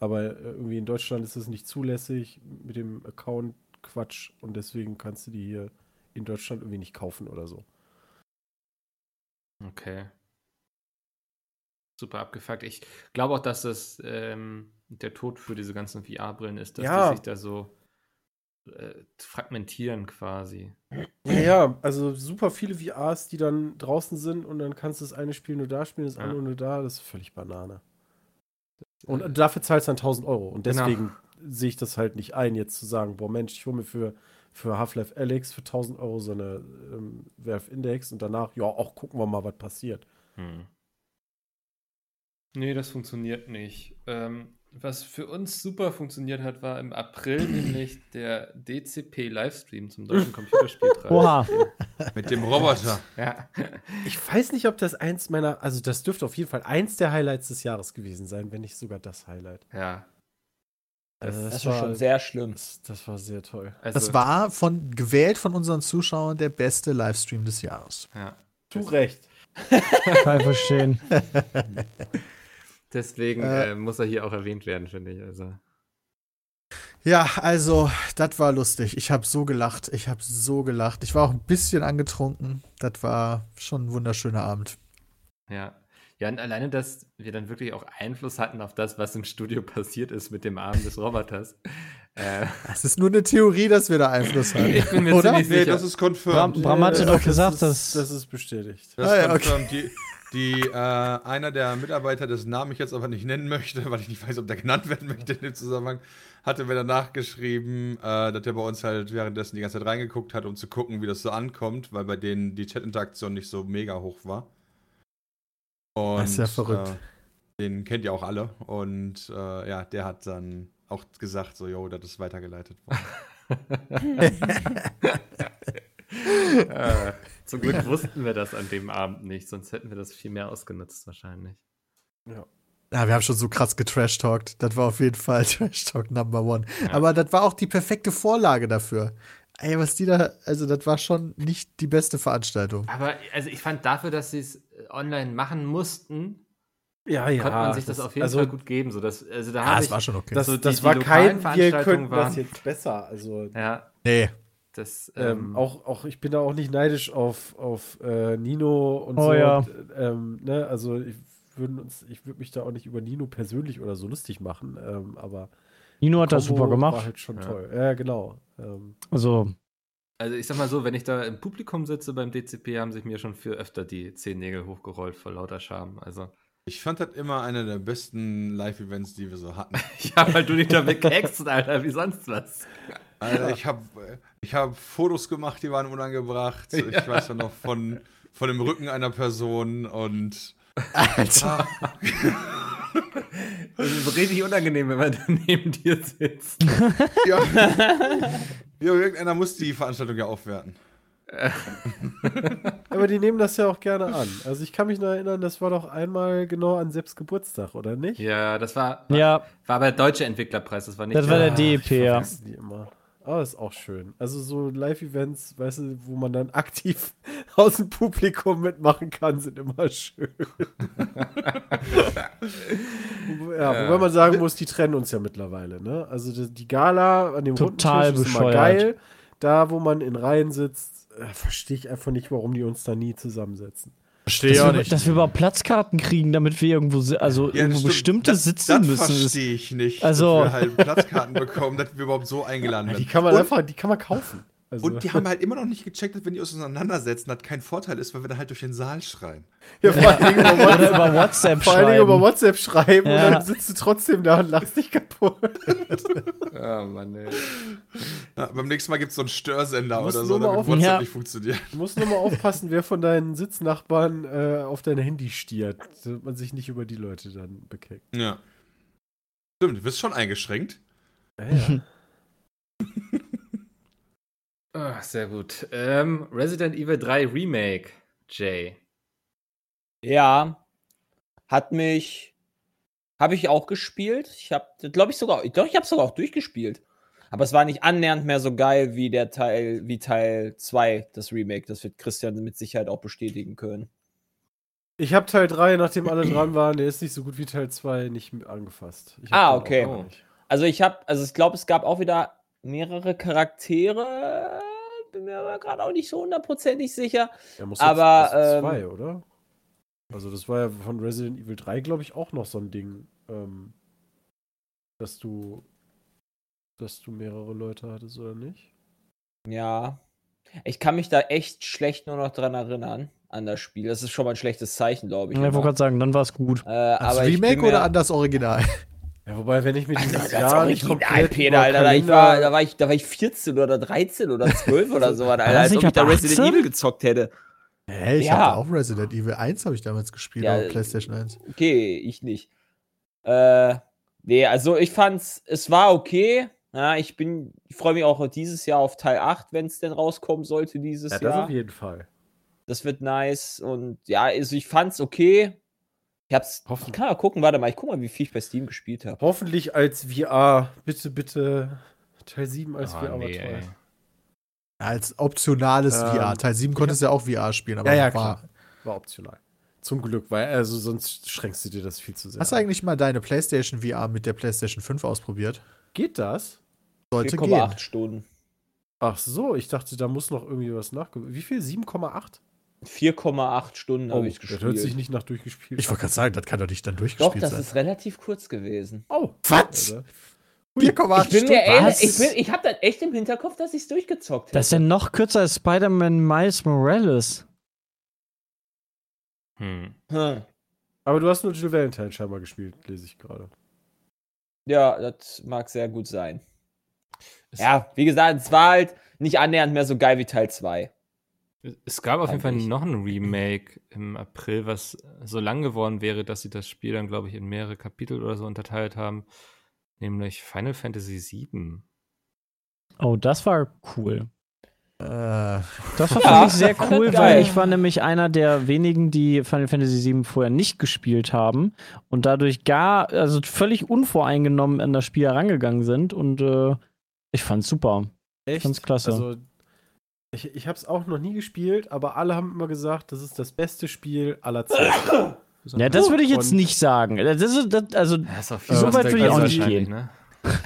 S5: Aber äh, irgendwie in Deutschland ist es nicht zulässig mit dem Account Quatsch und deswegen kannst du die hier in Deutschland irgendwie nicht kaufen oder so.
S2: Okay. Super abgefuckt. Ich glaube auch, dass das ähm, der Tod für diese ganzen VR-Brillen ist, dass ja. die sich da so äh, fragmentieren quasi.
S5: Ja, also super viele VRs, die dann draußen sind und dann kannst du das eine Spiel nur da spielen, das ja. andere nur da. Das ist völlig Banane. Und äh, dafür zahlst du dann 1000 Euro. Und genau. deswegen genau. sehe ich das halt nicht ein, jetzt zu sagen, boah Mensch, ich hole mir für, für Half-Life Alex für 1000 Euro so eine ähm, Valve Index und danach, ja, auch gucken wir mal, was passiert. Hm.
S2: Nee, das funktioniert nicht. Ähm, was für uns super funktioniert hat, war im April [clears throat] nämlich der DCP-Livestream zum deutschen [laughs] Computerspielpreis.
S3: Oha.
S1: Mit dem Roboter.
S2: Ja.
S5: Ich weiß nicht, ob das eins meiner, also das dürfte auf jeden Fall eins der Highlights des Jahres gewesen sein, wenn nicht sogar das Highlight.
S2: Ja.
S6: Also das, das, war schon sehr schlimm.
S5: Das, das war sehr toll.
S3: Also, das war von gewählt von unseren Zuschauern der beste Livestream des Jahres.
S2: Ja.
S5: Zu Recht. [laughs]
S4: Kann ich verstehen. [laughs]
S2: Deswegen äh, äh, muss er hier auch erwähnt werden, finde ich. Also.
S3: Ja, also, das war lustig. Ich habe so gelacht. Ich habe so gelacht. Ich war auch ein bisschen angetrunken. Das war schon ein wunderschöner Abend.
S2: Ja. Ja, und alleine, dass wir dann wirklich auch Einfluss hatten auf das, was im Studio passiert ist mit dem Arm des Roboters.
S3: Äh, das ist nur eine Theorie, dass wir da Einfluss haben.
S1: Ich bin mir Oder? ziemlich sicher. Nee, das ist confirmed.
S4: Bram, Bram hatte doch gesagt, dass.
S5: Das ist bestätigt.
S1: Das ah, ja, okay. Die, die, äh, einer der Mitarbeiter, dessen Namen ich jetzt aber nicht nennen möchte, weil ich nicht weiß, ob der genannt werden möchte in dem Zusammenhang, hatte mir danach geschrieben, äh, dass er bei uns halt währenddessen die ganze Zeit reingeguckt hat, um zu gucken, wie das so ankommt, weil bei denen die Chat-Interaktion nicht so mega hoch war.
S3: Und, das ist ja verrückt. Äh,
S1: den kennt ihr auch alle. Und äh, ja, der hat dann auch gesagt, so, yo, das ist weitergeleitet worden. [laughs] [laughs] [laughs]
S2: äh, zum Glück wussten wir das an dem Abend nicht, sonst hätten wir das viel mehr ausgenutzt wahrscheinlich.
S3: Ja. Ja, wir haben schon so krass getrash-talkt. Das war auf jeden Fall [laughs] Trash-Talk Number One. Ja. Aber das war auch die perfekte Vorlage dafür. Ey, was die da, also das war schon nicht die beste Veranstaltung.
S2: Aber also ich fand dafür, dass sie es online machen mussten,
S3: ja, ja,
S2: konnte man sich das, das auf jeden
S3: also,
S2: Fall gut geben. So, dass, also da
S3: ja, das ich, war schon okay.
S5: Das, so das die, war die kein, wir könnten waren, das jetzt besser. Also,
S2: ja.
S3: Nee.
S5: Das, ähm, ähm, auch, auch, ich bin da auch nicht neidisch auf, auf äh, Nino und
S3: oh,
S5: so.
S3: Ja.
S5: Ähm, ne, also ich würde würd mich da auch nicht über Nino persönlich oder so lustig machen, ähm, aber
S3: Nino hat das super gemacht.
S5: War halt schon ja. toll. Ja, genau. Ähm,
S3: also
S2: also ich sag mal so, wenn ich da im Publikum sitze beim DCP, haben sich mir schon viel öfter die Zehennägel hochgerollt vor lauter Scham. Also.
S1: Ich fand das immer einer der besten Live-Events, die wir so hatten. [laughs]
S2: ja, weil du dich damit gehext, Alter, wie sonst was.
S1: Alter, ich habe ich hab Fotos gemacht, die waren unangebracht. Ja. Ich weiß ja noch von, von dem Rücken einer Person und.
S2: Alter. Das ist richtig unangenehm, wenn man da [laughs] neben dir sitzt.
S1: ja. Ja, irgendeiner muss die Veranstaltung ja aufwerten. [laughs]
S5: Aber die nehmen das ja auch gerne an. Also ich kann mich noch erinnern, das war doch einmal genau an Seps Geburtstag, oder nicht?
S2: Ja, das war,
S3: war,
S2: ja. war aber der Deutsche Entwicklerpreis, das war nicht
S3: Das war der DEP, ja.
S5: Die immer. Aber ist auch schön. Also so Live-Events, weißt du, wo man dann aktiv [laughs] aus dem Publikum mitmachen kann, sind immer schön. [laughs] ja, wobei man sagen muss, die trennen uns ja mittlerweile, ne? Also die Gala an dem
S3: Total
S5: ist immer geil. Da, wo man in Reihen sitzt, äh, verstehe ich einfach nicht, warum die uns da nie zusammensetzen.
S3: Verstehe dass, wir, nicht. dass wir überhaupt Platzkarten kriegen, damit wir irgendwo, also ja, irgendwo bestimmte das, sitzen das müssen.
S1: Das verstehe ich nicht.
S3: Also,
S1: dass wir halt Platzkarten bekommen, dass wir überhaupt so eingeladen werden.
S5: Die kann man und, einfach, die kann man kaufen.
S1: Also. Und die haben halt immer noch nicht gecheckt, dass wenn die uns auseinandersetzen, das kein Vorteil ist, weil wir dann halt durch den Saal schreien.
S3: Ja, vor allen Dingen über [laughs] WhatsApp, über WhatsApp
S5: vor allen Dingen über WhatsApp schreiben ja. und dann sitzt du trotzdem da und lachst dich kaputt. [laughs]
S1: ja, Mann, ey. Ja, beim nächsten Mal gibt es so einen Störsender oder so, damit WhatsApp ja. nicht funktioniert.
S5: Du musst [laughs] nur mal aufpassen, wer von deinen Sitznachbarn äh, auf dein Handy stiert, damit man sich nicht über die Leute dann bekeckt.
S1: Ja. Stimmt, du bist schon eingeschränkt.
S5: Ja, ja.
S2: Oh, sehr gut. Ähm, Resident Evil 3 Remake, Jay.
S6: Ja, hat mich, habe ich auch gespielt. Ich habe, glaube ich sogar, doch, ich habe sogar auch durchgespielt. Aber es war nicht annähernd mehr so geil wie der Teil, wie Teil 2, das Remake. Das wird Christian mit Sicherheit auch bestätigen können.
S5: Ich habe Teil 3, nachdem alle dran waren, der ist nicht so gut wie Teil 2 nicht angefasst.
S6: Ah, okay. Also ich habe, also ich glaube, es gab auch wieder mehrere Charaktere. Bin mir aber gerade auch nicht so hundertprozentig sicher.
S5: Ja, muss
S6: aber
S5: ähm, zwei, oder? Also das war ja von Resident Evil 3, glaube ich, auch noch so ein Ding, ähm, dass du, dass du mehrere Leute hattest oder nicht?
S6: Ja, ich kann mich da echt schlecht nur noch dran erinnern an das Spiel. Das ist schon mal ein schlechtes Zeichen, glaube ich.
S3: Ja, ich wollte gerade sagen, dann war es gut.
S6: Äh, das
S3: Remake oder an das Original?
S5: Ja, wobei, wenn ich mir dieses
S6: Alter, Jahr nicht komplett Peter, Alter, da, ich war, da, war ich, da war ich 14 oder 13 oder 12 oder so, Alter, [laughs] als ob ich da Resident 18? Evil gezockt hätte.
S3: Hä, ich ja. hatte auch Resident Evil 1 habe ich damals gespielt ja, auf PlayStation 1.
S6: Okay, ich nicht. Äh, nee, also ich fand's, es war okay. Ja, ich bin, ich freue mich auch dieses Jahr auf Teil 8, wenn es denn rauskommen sollte dieses ja, das Jahr.
S5: auf jeden Fall.
S6: Das wird nice und ja, also ich fand's okay. Ich hab's. Ich kann mal gucken, warte mal, ich guck mal, wie viel ich bei Steam gespielt habe.
S5: Hoffentlich als VR. Bitte, bitte. Teil 7 als oh, VR nee, toll.
S3: Als optionales ähm, VR. Teil 7 konntest du ja auch VR spielen, aber
S5: ja, ja, war, klar. war optional. Zum Glück, weil also sonst schränkst du dir das viel zu sehr.
S3: Hast du eigentlich mal deine PlayStation VR mit der PlayStation 5 ausprobiert?
S5: Geht das?
S6: Sollte 4,8 Stunden.
S5: Ach so, ich dachte, da muss noch irgendwie was nach. Wie viel? 7,8?
S6: 4,8 Stunden oh, habe ich gespielt.
S5: Das hört sich nicht nach durchgespielt.
S3: Ich wollte gerade sagen, das kann doch nicht dann durchgespielt sein.
S6: Doch, das
S3: sein.
S6: ist relativ kurz gewesen.
S3: Oh, was?
S6: 4,8 ich bin Stunden. Ehrlich, ich, bin, ich habe dann echt im Hinterkopf, dass ich es durchgezockt habe.
S4: Das ist ja noch kürzer als Spider-Man Miles Morales.
S5: Hm. hm. Aber du hast nur Jill Valentine scheinbar gespielt, lese ich gerade.
S6: Ja, das mag sehr gut sein. Es ja, wie gesagt, es war halt nicht annähernd mehr so geil wie Teil 2.
S2: Es gab auf jeden Fall noch ein Remake im April, was so lang geworden wäre, dass sie das Spiel dann, glaube ich, in mehrere Kapitel oder so unterteilt haben. Nämlich Final Fantasy VII.
S4: Oh, das war cool. Äh, das war [laughs] ja, für mich sehr cool, weil ich war nämlich einer der wenigen, die Final Fantasy VII vorher nicht gespielt haben und dadurch gar, also völlig unvoreingenommen an das Spiel herangegangen sind und äh, ich fand's super.
S5: Echt? Ich fand's klasse. Also, ich, ich habe es auch noch nie gespielt, aber alle haben immer gesagt, das ist das beste Spiel aller Zeiten. [laughs]
S4: ja, das würde ich jetzt nicht sagen. Das ist, das, also, das ist so weit würde ich auch nicht gehen. Ne?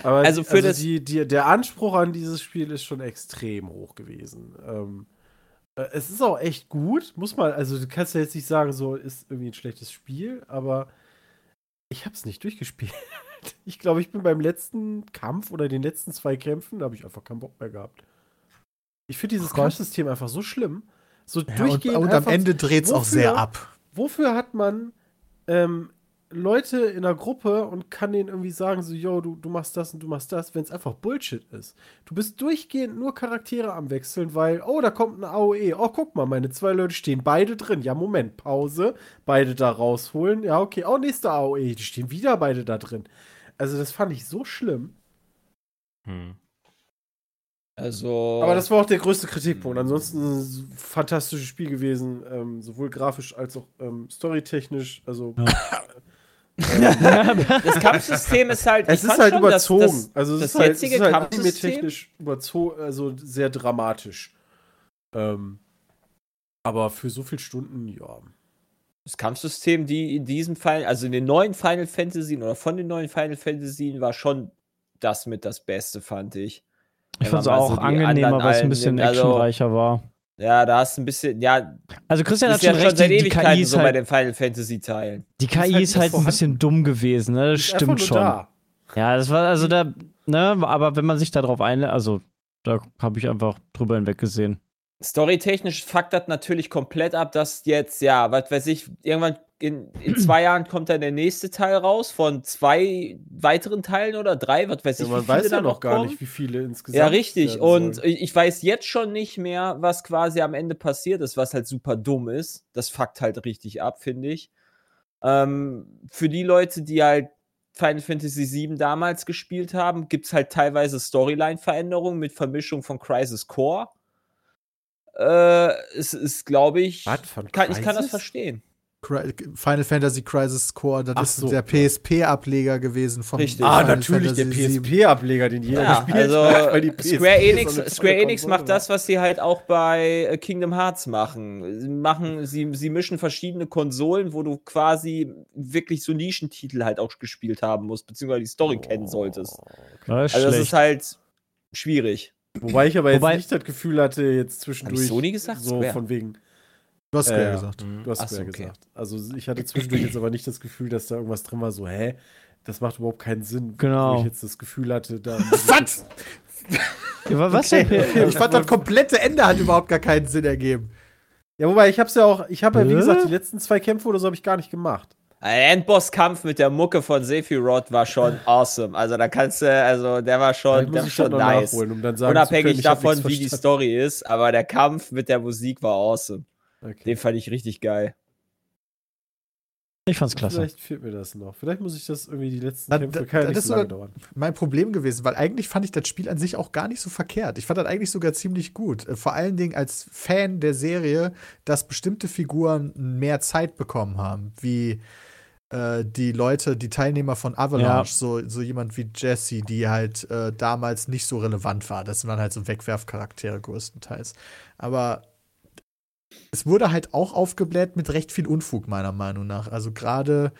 S5: Aber also für also das die, die, der Anspruch an dieses Spiel ist schon extrem hoch gewesen. Ähm, äh, es ist auch echt gut, muss man, also du kannst ja jetzt nicht sagen, so ist irgendwie ein schlechtes Spiel, aber ich habe es nicht durchgespielt. [laughs] Ich glaube, ich bin beim letzten Kampf oder den letzten zwei Kämpfen, da habe ich einfach keinen Bock mehr gehabt. Ich finde dieses oh Kampfsystem einfach so schlimm. So ja, durchgehend.
S3: Und, und am Ende dreht es auch sehr ab.
S5: Wofür hat man ähm, Leute in einer Gruppe und kann denen irgendwie sagen, so, yo, du, du machst das und du machst das, wenn es einfach Bullshit ist. Du bist durchgehend nur Charaktere am Wechseln, weil, oh, da kommt ein AOE. Oh, guck mal, meine zwei Leute stehen beide drin. Ja, Moment, Pause. Beide da rausholen. Ja, okay. Oh, nächste AOE. Die stehen wieder beide da drin. Also, das fand ich so schlimm. Hm. Also. Aber das war auch der größte Kritikpunkt. Ansonsten ein fantastisches Spiel gewesen, ähm, sowohl grafisch als auch ähm, storytechnisch. Also. Ja. [laughs]
S6: das Kampfsystem ist halt.
S5: Es ist halt schon, überzogen. Das, das, also es das ist halt, jetzige halt, Kampfsystem technisch überzogen, also sehr dramatisch. Ähm, aber für so viele Stunden, ja.
S6: Das Kampfsystem, die in diesem Fall, also in den neuen Final Fantasy oder von den neuen Final Fantasy war schon das mit das Beste, fand ich.
S4: Ich fand es auch so angenehmer, weil es ein bisschen also, actionreicher war.
S6: Ja, da hast du ein bisschen, ja.
S4: Also Christian hat schon ja recht,
S6: schon die, die KI ist so halt, bei den Final Fantasy Teilen.
S4: Die KI ist halt, ist halt ein bisschen dumm gewesen, ne? Das stimmt schon. Da. Ja, das war also da, ne, aber wenn man sich darauf einlässt, also da habe ich einfach drüber hinweggesehen.
S6: Storytechnisch fuckt das natürlich komplett ab, dass jetzt, ja, was weiß ich, irgendwann in, in zwei Jahren kommt dann der nächste Teil raus von zwei weiteren Teilen oder drei, was weiß ich. Ja,
S5: man weiß ja noch gar kommen. nicht, wie viele insgesamt.
S6: Ja, richtig. Und sollen. ich weiß jetzt schon nicht mehr, was quasi am Ende passiert ist, was halt super dumm ist. Das fuckt halt richtig ab, finde ich. Ähm, für die Leute, die halt Final Fantasy VII damals gespielt haben, gibt es halt teilweise Storyline-Veränderungen mit Vermischung von Crisis Core äh, es ist, glaube ich, kann, ich kann das verstehen.
S3: Final Fantasy Crisis Core, das Ach ist so. der PSP-Ableger gewesen
S5: von Richtig. Ah, Final natürlich Fantasy der PSP-Ableger, den jeder ja, gespielt
S6: also hat. Weil die Square Enix, Square Enix macht das, was sie halt auch bei äh, Kingdom Hearts machen. Sie, machen sie, sie mischen verschiedene Konsolen, wo du quasi wirklich so Nischentitel halt auch gespielt haben musst, beziehungsweise die Story oh, kennen solltest. Okay. Also das ist halt schwierig.
S5: Wobei ich aber jetzt Wobei, nicht das Gefühl hatte, jetzt zwischendurch. Hab ich
S6: Sony gesagt?
S5: So Square. von wegen.
S3: Du hast Square äh, gesagt.
S5: Du hast Square so, okay. gesagt. Also ich hatte [clears throat] zwischendurch jetzt aber nicht das Gefühl, dass da irgendwas drin war, so, hä? Das macht überhaupt keinen Sinn.
S4: Genau.
S5: Wo ich jetzt das Gefühl hatte, da. [laughs]
S3: was? ja, was okay. Ich fand, das komplette Ende hat überhaupt gar keinen Sinn ergeben.
S5: Ja, wobei, ich hab's ja auch, ich habe ja, wie gesagt, die letzten zwei Kämpfe oder so habe ich gar nicht gemacht.
S6: Ein Endboss-Kampf mit der Mucke von Sephiroth war schon [clears throat] awesome. Also da kannst du, also der war schon, der war schon nice. Nachholen, um Unabhängig können, davon, wie die Story ist, aber der Kampf mit der Musik war awesome. Okay. Den fand ich richtig geil.
S4: Ich fand's klasse.
S5: Vielleicht fehlt mir das noch. Vielleicht muss ich das irgendwie die letzten Kämpfe, kann ja nicht so lange dauern.
S3: Mein Problem gewesen, weil eigentlich fand ich das Spiel an sich auch gar nicht so verkehrt. Ich fand das eigentlich sogar ziemlich gut. Äh, vor allen Dingen als Fan der Serie, dass bestimmte Figuren mehr Zeit bekommen haben, wie äh, die Leute, die Teilnehmer von Avalanche, ja. so, so jemand wie Jesse, die halt äh, damals nicht so relevant war. Das waren halt so Wegwerfcharaktere größtenteils. Aber es wurde halt auch aufgebläht mit recht viel Unfug, meiner Meinung nach. Also gerade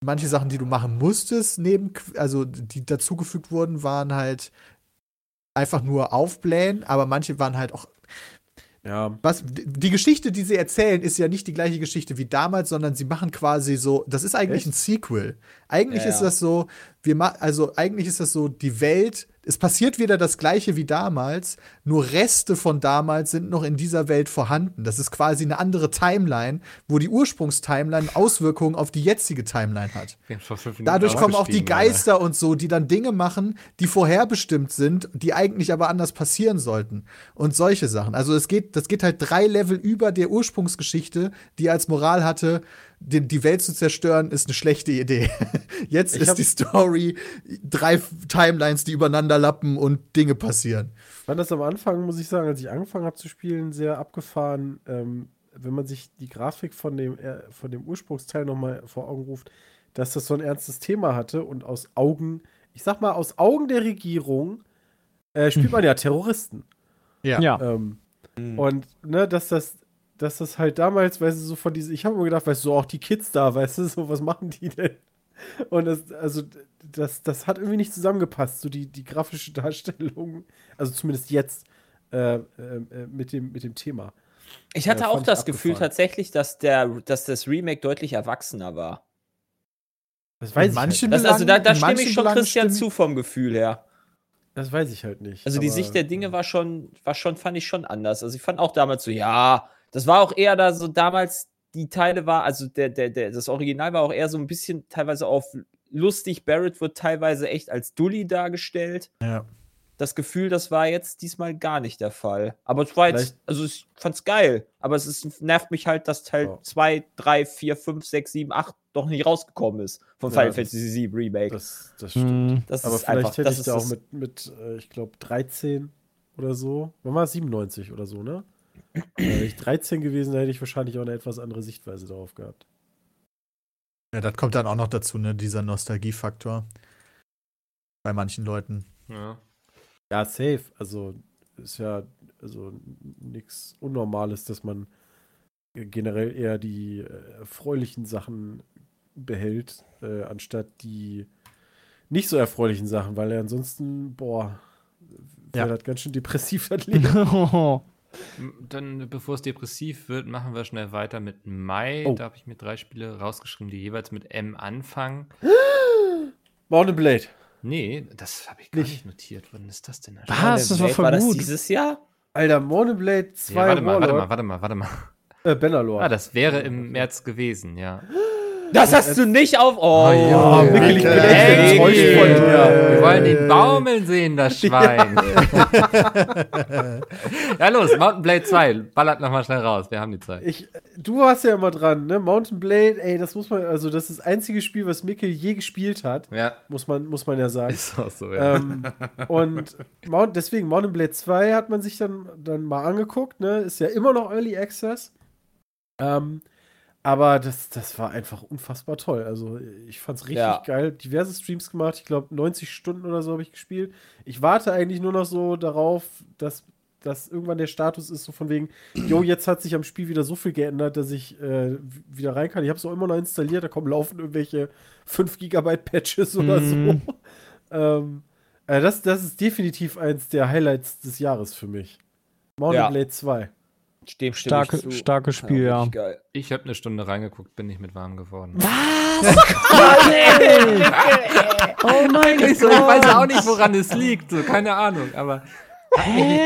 S3: manche Sachen, die du machen musstest, neben, also die dazugefügt wurden, waren halt einfach nur aufblähen, aber manche waren halt auch ja. Was, die Geschichte, die sie erzählen, ist ja nicht die gleiche Geschichte wie damals, sondern sie machen quasi so, das ist eigentlich Echt? ein Sequel. Eigentlich ja, ist das so, wir also eigentlich ist das so, die Welt es passiert wieder das gleiche wie damals, nur Reste von damals sind noch in dieser Welt vorhanden. Das ist quasi eine andere Timeline, wo die Ursprungstimeline Auswirkungen auf die jetzige Timeline hat. Dadurch kommen auch die Geister und so, die dann Dinge machen, die vorherbestimmt sind, die eigentlich aber anders passieren sollten. Und solche Sachen. Also es geht, das geht halt drei Level über der Ursprungsgeschichte, die als Moral hatte, die, die Welt zu zerstören, ist eine schlechte Idee. [laughs] Jetzt ich ist die Story drei Timelines, die übereinander lappen und Dinge passieren.
S5: Ich fand das am Anfang, muss ich sagen, als ich angefangen habe zu spielen, sehr abgefahren. Ähm, wenn man sich die Grafik von dem, äh, von dem Ursprungsteil nochmal vor Augen ruft, dass das so ein ernstes Thema hatte und aus Augen, ich sag mal, aus Augen der Regierung äh, spielt man [laughs] ja Terroristen.
S3: Ja.
S5: ja. Ähm, mhm. Und ne, dass das dass das halt damals, weißt du, so von diesen, ich habe mir gedacht, weißt du, so auch die Kids da, weißt du, so, was machen die denn? Und das, also, das, das hat irgendwie nicht zusammengepasst, so die, die grafische Darstellung, also zumindest jetzt äh, äh, mit, dem, mit dem Thema.
S6: Ich hatte äh, auch das Gefühl tatsächlich, dass, der, dass das Remake deutlich erwachsener war.
S5: Das weiß ich
S6: halt. das, Also da, da stimme ich schon Christian zu vom Gefühl her.
S5: Das weiß ich halt nicht.
S6: Also die Sicht der Dinge war schon, war schon, fand ich schon anders. Also ich fand auch damals so, ja, das war auch eher da so damals, die Teile war, also der, der, der, das Original war auch eher so ein bisschen teilweise auf lustig. Barrett wird teilweise echt als Dully dargestellt.
S3: Ja.
S6: Das Gefühl, das war jetzt diesmal gar nicht der Fall. Aber es war jetzt, also ich fand's geil. Aber es ist, nervt mich halt, dass Teil 2, 3, 4, 5, 6, 7, 8 doch nicht rausgekommen ist von Final ja, Fantasy VII Remake.
S5: Das, das stimmt.
S6: Das
S5: aber
S6: vielleicht
S5: einfach, hätte ich da auch mit, mit äh, ich glaube, 13 oder so. Wann war es? 97 oder so, ne? Wäre ich 13 gewesen, hätte ich wahrscheinlich auch eine etwas andere Sichtweise darauf gehabt.
S3: Ja, das kommt dann auch noch dazu, ne, dieser Nostalgiefaktor. Bei manchen Leuten.
S5: Ja. Ja, safe. Also ist ja also nichts Unnormales, dass man generell eher die äh, erfreulichen Sachen behält, äh, anstatt die nicht so erfreulichen Sachen, weil er ansonsten, boah, wäre ja. das ganz schön depressiv das Leben. [laughs] [laughs]
S2: Dann, bevor es depressiv wird, machen wir schnell weiter mit Mai. Oh. Da habe ich mir drei Spiele rausgeschrieben, die jeweils mit M anfangen.
S5: Mountain Blade.
S2: Nee, das habe ich gar nicht. nicht. notiert. Wann ist das denn?
S6: Was? Das war voll war gut. das dieses Jahr?
S5: Alter, Mountain Blade 2. Ja,
S2: warte mal, warte mal, warte mal, warte mal.
S5: Äh, Bannerlord.
S2: Ah, das wäre im März gewesen, ja.
S6: Das hast du nicht auf. Oh, oh
S5: ja, Mikkel, ich bin echt enttäuscht von
S2: dir. Wir wollen ihn baumeln sehen, das [laughs] Schwein. Ja, ja los, Mountain Blade 2. Ballert nochmal schnell raus. Wir haben die Zeit.
S5: Ich, du warst ja immer dran, ne? Mountain Blade, ey, das muss man, also das ist das einzige Spiel, was Mikkel je gespielt hat.
S2: Ja.
S5: Muss man, muss man ja sagen.
S2: Ist auch so, ja.
S5: Ähm, und Mount, deswegen, Mountain Blade 2 hat man sich dann, dann mal angeguckt, ne? Ist ja immer noch Early Access. Ähm, aber das, das war einfach unfassbar toll. Also ich fand es richtig ja. geil. Diverse Streams gemacht. Ich glaube 90 Stunden oder so habe ich gespielt. Ich warte eigentlich nur noch so darauf, dass, dass irgendwann der Status ist, so von wegen, jo, jetzt hat sich am Spiel wieder so viel geändert, dass ich äh, wieder rein kann. Ich habe es auch immer noch installiert. Da kommen laufen irgendwelche 5 Gigabyte Patches oder mhm. so. [laughs] ähm, äh, das, das ist definitiv eins der Highlights des Jahres für mich. Mountain ja. Blade 2.
S3: Dem Starke, starkes Spiel, ja.
S2: ja. Ich habe eine Stunde reingeguckt, bin nicht mit warm geworden.
S3: Was?
S2: oh mein Gott. Ich weiß auch nicht, woran es liegt. So, keine Ahnung, aber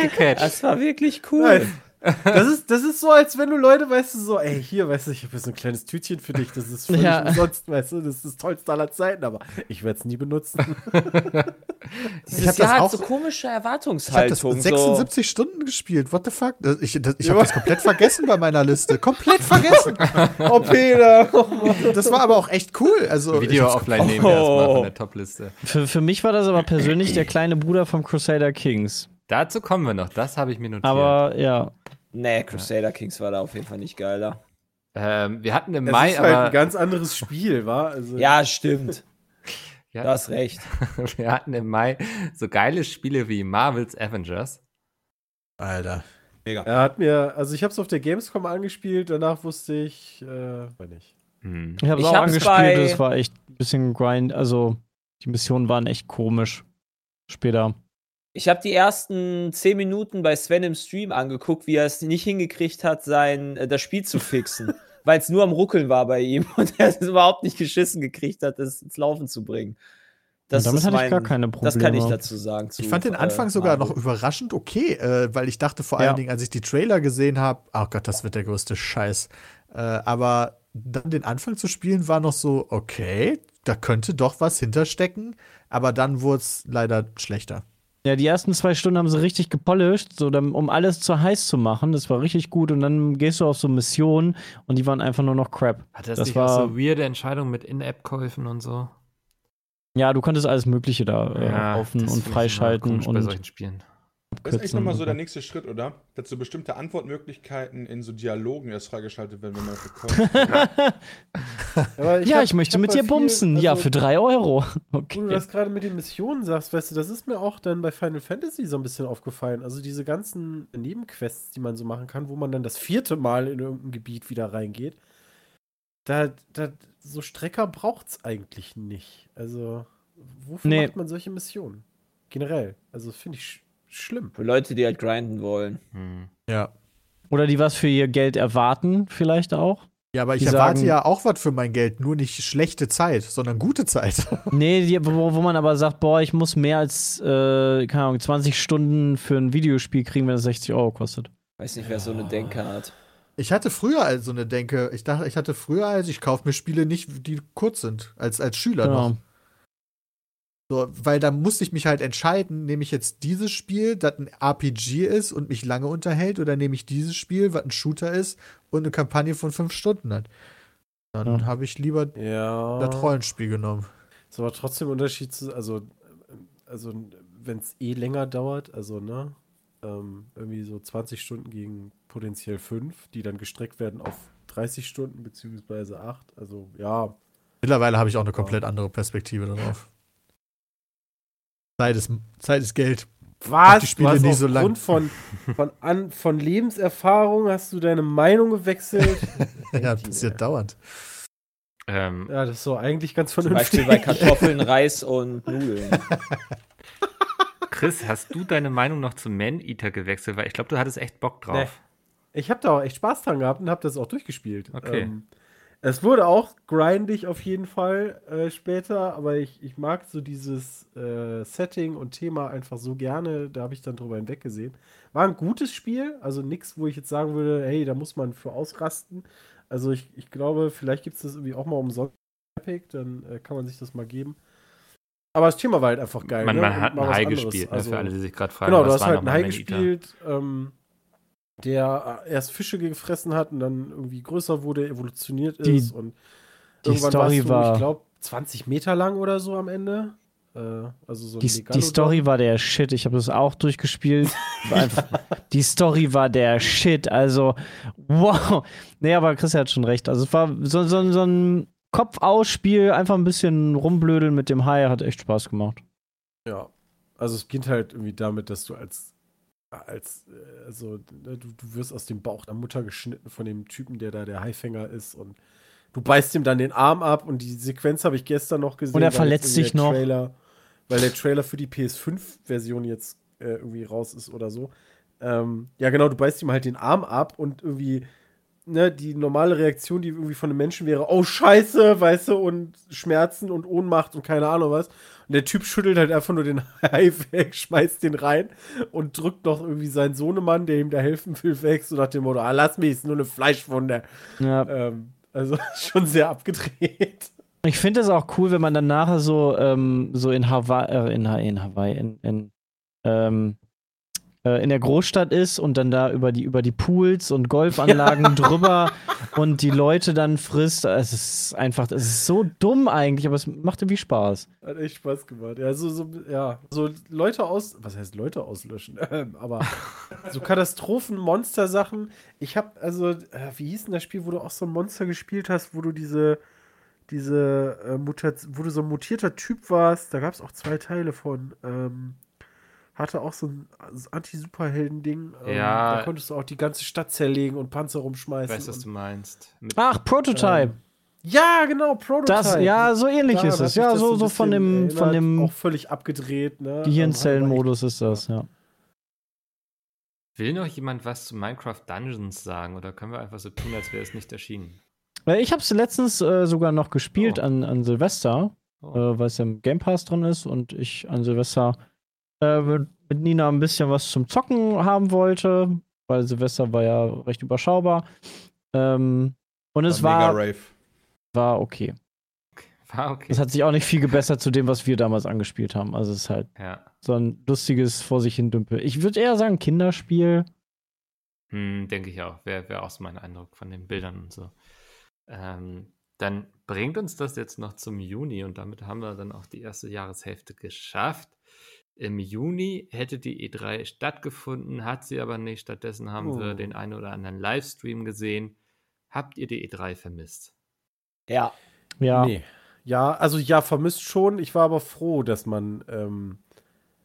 S6: gecatcht. Das war wirklich cool.
S5: Nein. Das ist, das ist so, als wenn du Leute, weißt du, so, ey, hier, weißt du, ich habe hier so ein kleines Tütchen für dich, das ist völlig ja. umsonst, weißt du, das ist das tollste aller Zeiten, aber ich werde es nie benutzen. [laughs]
S6: Dieses ich Jahr hat so komische Erwartungshaltung. Ich habe
S3: das 76 so. Stunden gespielt, what the fuck? Ich, das, ich habe das komplett vergessen bei meiner Liste, komplett vergessen.
S5: oh, Peter.
S3: das war aber auch echt cool. Also,
S2: Video offline nehmen wir erstmal von der Top-Liste.
S4: Für, für mich war das aber persönlich der [clears throat] kleine Bruder vom Crusader Kings.
S2: Dazu kommen wir noch, das habe ich mir notiert.
S4: Aber ja,
S6: Nee, Crusader Kings war da auf jeden Fall nicht geiler.
S2: Ähm, wir hatten im es Mai
S5: ist
S2: halt
S5: aber ein ganz anderes Spiel, war? Also
S6: ja, stimmt. [laughs] ja. Du hast recht. [laughs]
S2: wir hatten im Mai so geile Spiele wie Marvel's Avengers.
S3: Alter.
S5: Mega. Er hat mir, also ich habe es auf der Gamescom angespielt, danach wusste ich, äh, war nicht.
S4: Hm. Ich habe es auch angespielt, es war echt ein bisschen grind, also die Missionen waren echt komisch. Später.
S6: Ich habe die ersten zehn Minuten bei Sven im Stream angeguckt, wie er es nicht hingekriegt hat, sein äh, das Spiel zu fixen, [laughs] weil es nur am Ruckeln war bei ihm [laughs] und er es überhaupt nicht geschissen gekriegt hat, es ins Laufen zu bringen.
S4: Das damit hatte mein, ich gar keine Probleme.
S6: Das kann ich dazu sagen. Zu,
S3: ich fand den Anfang äh, sogar noch überraschend okay, äh, weil ich dachte vor ja. allen Dingen, als ich die Trailer gesehen habe, oh Gott, das wird der größte Scheiß. Äh, aber dann den Anfang zu spielen war noch so, okay, da könnte doch was hinterstecken, aber dann wurde es leider schlechter.
S4: Ja, die ersten zwei Stunden haben sie richtig gepolished, so, um alles zu heiß zu machen. Das war richtig gut. Und dann gehst du auf so Missionen und die waren einfach nur noch Crap.
S2: Hat das, das nicht war auch so weirde Entscheidung mit In-App-Käufen und so?
S4: Ja, du konntest alles Mögliche da äh, ja, offen und freischalten. Und
S2: bei solchen Spielen.
S1: Das ist echt nochmal so der nächste Schritt, oder? Dass so bestimmte Antwortmöglichkeiten in so Dialogen erst freigeschaltet werden, wenn man bekommt. [laughs]
S4: ich ja, hab, ich möchte ich mit dir bumsen. also, ja, für drei Euro. [laughs]
S5: Okay. Wo du das gerade mit den Missionen sagst, weißt du, das ist mir auch dann bei Final Fantasy so ein bisschen aufgefallen. Also diese ganzen Nebenquests, die man so machen kann, wo man dann das vierte Mal in irgendein Gebiet wieder reingeht. Da, da so Strecker braucht es eigentlich nicht. Also, wofür nee. macht man solche Missionen? Generell. Also, finde ich schlimm.
S6: Für Leute, die halt grinden wollen.
S4: Hm. Ja. Oder die was für ihr Geld erwarten, vielleicht auch.
S3: Ja, aber ich die erwarte sagen, ja auch was für mein Geld, nur nicht schlechte Zeit, sondern gute Zeit. [laughs]
S4: nee, die, wo, wo, man aber sagt, boah, ich muss mehr als, äh, keine Ahnung, 20 Stunden für ein Videospiel kriegen, wenn es 60 Euro kostet.
S6: Weiß nicht, wer so eine Denke hat.
S3: Ich hatte früher also eine Denke. Ich dachte, ich hatte früher als ich kaufe mir Spiele nicht, die kurz sind, als, als Schüler ja. noch. So, weil da musste ich mich halt entscheiden, nehme ich jetzt dieses Spiel, das ein RPG ist und mich lange unterhält, oder nehme ich dieses Spiel, was ein Shooter ist und eine Kampagne von fünf Stunden hat. Dann ja. habe ich lieber ja. das Rollenspiel genommen.
S5: Ist aber trotzdem ein Unterschied zu, also, also wenn es eh länger dauert, also, ne, ähm, irgendwie so 20 Stunden gegen potenziell 5, die dann gestreckt werden auf 30 Stunden beziehungsweise 8. Also ja.
S3: Mittlerweile habe ich auch eine komplett andere Perspektive darauf. Zeit ist, Zeit ist Geld.
S5: Was? Die Spiele du hast nicht so lang. von, von, an, von Lebenserfahrung hast du deine Meinung gewechselt. [laughs]
S3: ja, passiert dauernd.
S5: Ähm, ja, das ist so eigentlich ganz vernünftig.
S6: Zum Beispiel bei [laughs] Kartoffeln, Reis und Nudeln. [laughs]
S2: Chris, hast du deine Meinung noch zum Man-Eater gewechselt? Weil ich glaube, du hattest echt Bock drauf.
S5: Nee. Ich habe da auch echt Spaß dran gehabt und habe das auch durchgespielt.
S2: Okay. Ähm,
S5: es wurde auch grindig auf jeden Fall äh, später, aber ich, ich mag so dieses äh, Setting und Thema einfach so gerne. Da habe ich dann drüber hinweggesehen. War ein gutes Spiel, also nichts, wo ich jetzt sagen würde, hey, da muss man für ausrasten. Also ich, ich glaube, vielleicht gibt es das irgendwie auch mal umsonst. Dann äh, kann man sich das mal geben. Aber das Thema war halt einfach geil.
S2: Man,
S5: ne?
S2: man hat ein High gespielt, ne, also, für alle, die sich gerade fragen.
S5: Genau, du hast halt ein High gespielt, ähm, der erst Fische gefressen hat und dann irgendwie größer wurde, evolutioniert ist.
S4: Die,
S5: und
S4: irgendwann die Story war,
S5: ich glaube, 20 Meter lang oder so am Ende. Äh, also so
S4: die, die Story war der Shit. Ich habe das auch durchgespielt. [laughs] einfach, die Story war der Shit. Also, wow. Nee, aber Chris hat schon recht. Also, es war so, so, so ein Kopf-Aus-Spiel, einfach ein bisschen rumblödeln mit dem Hai, hat echt Spaß gemacht.
S5: Ja. Also es beginnt halt irgendwie damit, dass du als, als, äh, also ne, du, du wirst aus dem Bauch der Mutter geschnitten von dem Typen, der da der Haifänger ist und du beißt ihm dann den Arm ab und die Sequenz habe ich gestern noch gesehen.
S4: Und er verletzt sich noch.
S5: Trailer, weil der Trailer für die PS5-Version jetzt äh, irgendwie raus ist oder so. Ähm, ja, genau, du beißt ihm halt den Arm ab und irgendwie ne, die normale Reaktion, die irgendwie von einem Menschen wäre, oh Scheiße, weißt du, und Schmerzen und Ohnmacht und keine Ahnung was. Und der Typ schüttelt halt einfach nur den [laughs] Hai weg, schmeißt den rein und drückt noch irgendwie seinen Sohnemann, der ihm da helfen will, weg, so nach dem Motto, ah, lass mich, ist nur eine Fleischwunde. Ja. Ähm, also [laughs] schon sehr abgedreht.
S4: Ich finde es auch cool, wenn man dann nachher so, ähm, so in Hawaii, äh, in, in Hawaii, in, in ähm, äh, in der Großstadt ist und dann da über die, über die Pools und Golfanlagen ja. [laughs] drüber und die Leute dann frisst. Es ist einfach, es ist so dumm eigentlich, aber es macht irgendwie Spaß.
S5: Hat echt Spaß gemacht. Ja, so, so, ja, so Leute aus, was heißt Leute auslöschen? aber so Katastrophen-Monster-Sachen. Ich hab, also, äh, wie hieß denn das Spiel, wo du auch so ein Monster gespielt hast, wo du diese diese äh, Mutation, wo du so ein mutierter Typ warst, da gab es auch zwei Teile von. Ähm, hatte auch so ein Anti-Superhelden-Ding.
S2: Ähm, ja.
S5: Da konntest du auch die ganze Stadt zerlegen und Panzer rumschmeißen.
S2: Ich weiß, was du meinst.
S4: Mit, Ach, Prototype. Ähm,
S5: Ja, genau,
S4: Prototype. Das, ja, so ähnlich da, ist es. Ja, so, so von dem, von dem.
S5: Auch völlig abgedreht, ne?
S4: Gehirnzellenmodus ist das, ja.
S2: Will noch jemand was zu Minecraft Dungeons sagen oder können wir einfach so tun, als wäre es nicht erschienen?
S4: Ich habe es letztens äh, sogar noch gespielt oh. an, an Silvester, oh. äh, weil es ja im Game Pass drin ist und ich an Silvester äh, mit Nina ein bisschen was zum Zocken haben wollte, weil Silvester war ja recht überschaubar. Ähm, und es war, war, war okay. War okay. Es hat sich auch nicht viel gebessert zu dem, was wir damals angespielt haben. Also es ist halt ja. so ein lustiges vor sich hin Dümpel. Ich würde eher sagen Kinderspiel.
S2: Hm, denke ich auch. Wäre wär auch so mein Eindruck von den Bildern und so. Ähm, dann bringt uns das jetzt noch zum Juni und damit haben wir dann auch die erste Jahreshälfte geschafft. Im Juni hätte die E3 stattgefunden, hat sie aber nicht. Stattdessen haben oh. wir den einen oder anderen Livestream gesehen. Habt ihr die E3 vermisst?
S6: Ja.
S5: Ja. Nee. Ja, also ja, vermisst schon. Ich war aber froh, dass man, ähm,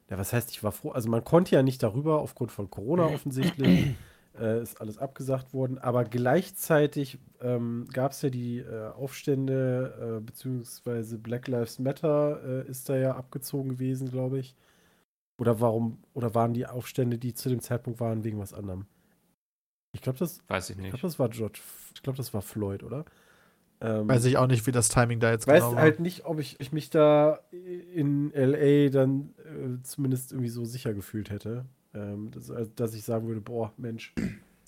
S5: ja, was heißt, ich war froh? Also man konnte ja nicht darüber, aufgrund von Corona [clears throat] offensichtlich, äh, ist alles abgesagt worden. Aber gleichzeitig ähm, gab es ja die äh, Aufstände, äh, beziehungsweise Black Lives Matter äh, ist da ja abgezogen gewesen, glaube ich. Oder warum, oder waren die Aufstände, die zu dem Zeitpunkt waren, wegen was anderem? Ich glaube, das.
S2: Weiß ich nicht.
S5: Ich glaube, das war George. Ich glaube, das war Floyd, oder?
S3: Ähm, Weiß ich auch nicht, wie das Timing da jetzt
S5: genau war. Weiß halt nicht, ob ich, ich, mich da in LA dann äh, zumindest irgendwie so sicher gefühlt hätte. Ähm, dass, also, dass, ich sagen würde, boah, Mensch.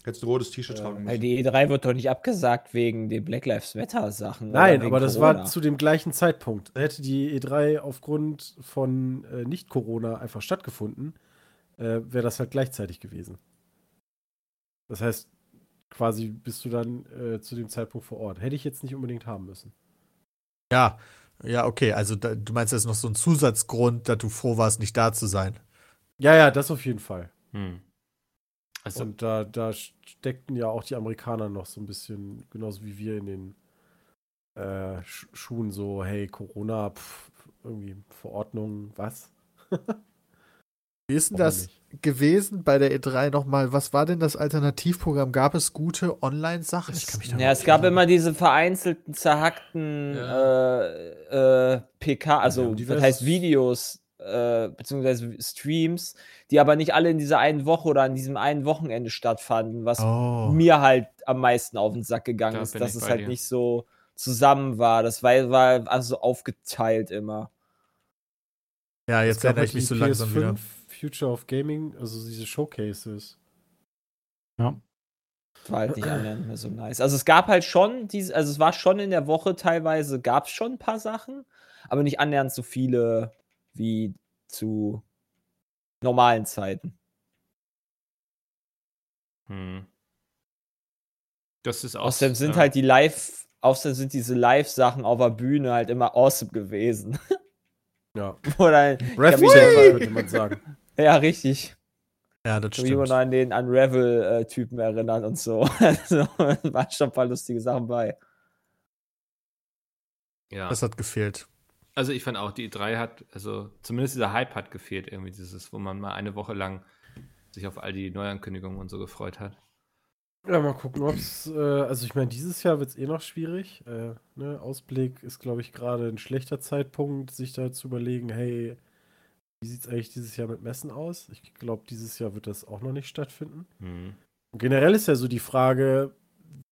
S1: Jetzt ein rotes T-Shirt äh, tragen
S6: müssen. Die E3 wird doch nicht abgesagt wegen den Black Lives Matter Sachen.
S5: Nein, aber das Corona. war zu dem gleichen Zeitpunkt. Hätte die E3 aufgrund von äh, Nicht-Corona einfach stattgefunden, äh, wäre das halt gleichzeitig gewesen. Das heißt, quasi bist du dann äh, zu dem Zeitpunkt vor Ort. Hätte ich jetzt nicht unbedingt haben müssen.
S3: Ja, ja, okay. Also da, du meinst jetzt noch so ein Zusatzgrund, dass du froh warst, nicht da zu sein.
S5: Ja, ja, das auf jeden Fall. Hm. Also, Und da, da steckten ja auch die Amerikaner noch so ein bisschen, genauso wie wir in den äh, Schuhen, so, hey, Corona, pff, irgendwie Verordnung, was? [laughs]
S3: Wie ist denn das nicht? gewesen bei der E3 nochmal? Was war denn das Alternativprogramm? Gab es gute Online-Sachen?
S6: Ja, es gab immer diese vereinzelten, zerhackten ja. äh, äh, PK, also ja, das heißt Videos, äh, beziehungsweise Streams, die aber nicht alle in dieser einen Woche oder an diesem einen Wochenende stattfanden, was oh. mir halt am meisten auf den Sack gegangen da ist, dass es halt dir. nicht so zusammen war. Das war, war also aufgeteilt immer.
S3: Ja, jetzt erinnere ich mich so langsam wieder.
S5: Future of Gaming, also diese Showcases.
S6: Ja. War halt nicht annähernd mehr so nice. Also es gab halt schon, diese, also es war schon in der Woche teilweise, gab es schon ein paar Sachen, aber nicht annähernd so viele wie zu normalen Zeiten.
S2: Hm. Das ist
S6: auch. Außerdem sind ja. halt die Live, außerdem sind diese Live-Sachen auf der Bühne halt immer awesome gewesen. [laughs]
S5: Ja.
S6: Oder
S5: Referee, würde man sagen. [laughs]
S6: Ja, richtig.
S3: Ja, das stimmt.
S6: Wie man an den Unravel-Typen erinnert und so. [laughs] also, waren schon ein paar lustige Sachen bei.
S3: Ja. Das hat gefehlt.
S2: Also ich fand auch, die E3 hat, also zumindest dieser Hype hat gefehlt, irgendwie dieses, wo man mal eine Woche lang sich auf all die Neuankündigungen und so gefreut hat.
S5: Ja, mal gucken, ob es, äh, also ich meine, dieses Jahr wird es eh noch schwierig. Äh, ne? Ausblick ist, glaube ich, gerade ein schlechter Zeitpunkt, sich da zu überlegen, hey, wie sieht es eigentlich dieses Jahr mit Messen aus? Ich glaube, dieses Jahr wird das auch noch nicht stattfinden. Mhm. generell ist ja so die Frage,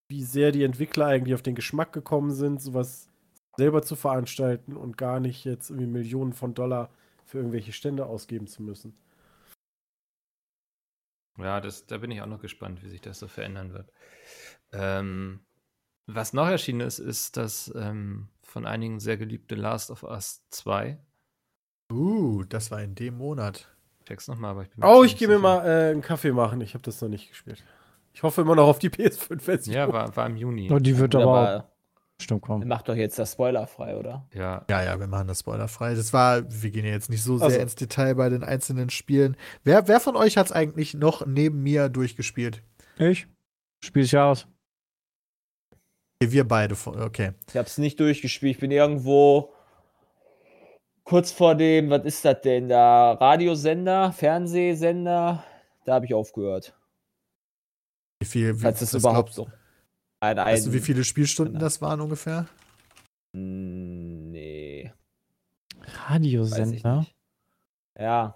S5: wie sehr die Entwickler eigentlich auf den Geschmack gekommen sind, sowas selber zu veranstalten und gar nicht jetzt irgendwie Millionen von Dollar für irgendwelche Stände ausgeben zu müssen.
S2: Ja, das, da bin ich auch noch gespannt, wie sich das so verändern wird. Ähm, was noch erschienen ist, ist das ähm, von einigen sehr geliebte Last of Us 2.
S3: Uh, das war in dem Monat.
S2: Check's nochmal, aber ich
S5: bin Oh, ich gehe mir mal äh, einen Kaffee machen. Ich habe das noch nicht gespielt. Ich hoffe immer noch auf die [laughs] PS5-Version.
S2: Ja, war, war im Juni.
S4: Oh, die wird aber, aber Stimmt, komm.
S6: Macht doch jetzt das Spoiler frei, oder?
S2: Ja.
S3: Ja, ja, wir machen das Spoiler frei. Das war, wir gehen ja jetzt nicht so sehr also. ins Detail bei den einzelnen Spielen. Wer, wer von euch hat es eigentlich noch neben mir durchgespielt?
S4: Ich. Spiel ich aus.
S3: Wir beide, okay.
S6: Ich hab's nicht durchgespielt. Ich bin irgendwo kurz vor dem, was ist das denn da? Radiosender, Fernsehsender, da habe ich aufgehört.
S3: Wie viel?
S6: Wie, Falls das überhaupt so.
S3: Ein, weißt du, wie viele Spielstunden genau. das waren ungefähr?
S6: Nee.
S4: Radiosender?
S6: Ja.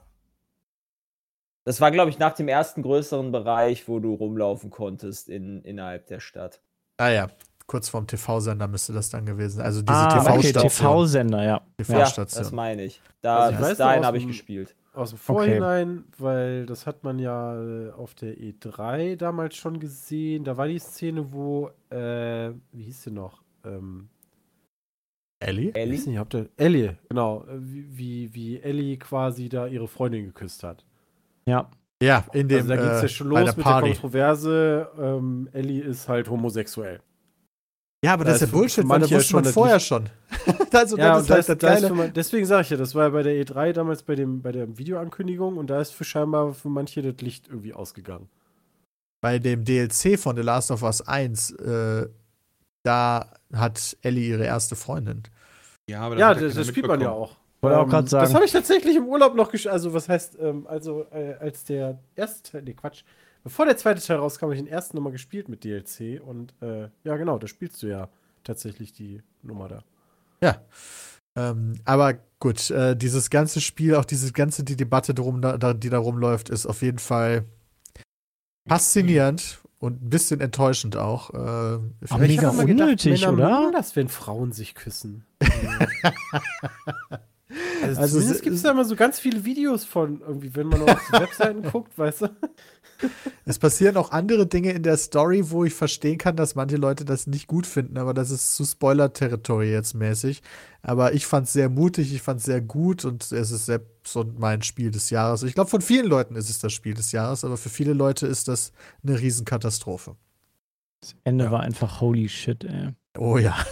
S6: Das war, glaube ich, nach dem ersten größeren Bereich, wo du rumlaufen konntest in, innerhalb der Stadt.
S3: Ah ja, kurz vorm TV-Sender müsste das dann gewesen sein. Also diese
S4: ah, TV-Station. Okay, TV-Sender, ja.
S6: TV-Station. Ja, das meine ich. Da, also ich bis dahin habe ich gespielt.
S5: Aus dem Vorhinein, okay. weil das hat man ja äh, auf der E3 damals schon gesehen. Da war die Szene, wo, äh, wie hieß sie noch? Ähm,
S3: Ellie?
S5: Ellie? Ich nicht, ob der, Ellie, genau. Äh, wie, wie, wie Ellie quasi da ihre Freundin geküsst hat.
S4: Ja.
S3: Ja, in dem.
S5: Also da geht es ja schon los der mit der Kontroverse. Ähm, Ellie ist halt homosexuell.
S3: Ja, aber das, das ist ja Bullshit, weil das wusste man vorher schon. [laughs]
S5: also, ja, das, das, halt das, das man, deswegen sage ich ja, das war ja bei der E3 damals bei, dem, bei der Videoankündigung und da ist für scheinbar für manche das Licht irgendwie ausgegangen.
S3: Bei dem DLC von The Last of Us 1, äh, da hat Ellie ihre erste Freundin.
S5: Ja, aber das, ja, das, das spielt man ja auch.
S3: Wollte ähm, auch gerade sagen.
S5: Das habe ich tatsächlich im Urlaub noch gespielt. Also, was heißt, ähm, also, äh, als der erste Teil, nee, Quatsch, bevor der zweite Teil rauskam, habe ich den ersten nochmal gespielt mit DLC. Und äh, ja, genau, da spielst du ja tatsächlich die Nummer da.
S3: Ja. Ähm, aber gut, äh, dieses ganze Spiel, auch diese ganze die Debatte, drum, da, die da rumläuft, ist auf jeden Fall faszinierend und ein bisschen enttäuschend auch. Äh,
S4: aber mega unnötig, gedacht, oder?
S5: das, wenn Frauen sich küssen. [laughs] Also, also zumindest gibt es da immer so ganz viele Videos von, irgendwie, wenn man auf die [laughs] Webseiten guckt, weißt du?
S3: Es passieren auch andere Dinge in der Story, wo ich verstehen kann, dass manche Leute das nicht gut finden, aber das ist zu Spoiler-Territory jetzt mäßig. Aber ich fand es sehr mutig, ich fand es sehr gut und es ist selbst und mein Spiel des Jahres. Ich glaube, von vielen Leuten ist es das Spiel des Jahres, aber für viele Leute ist das eine Riesenkatastrophe.
S4: Das Ende ja. war einfach holy shit, ey.
S3: Oh ja. [laughs]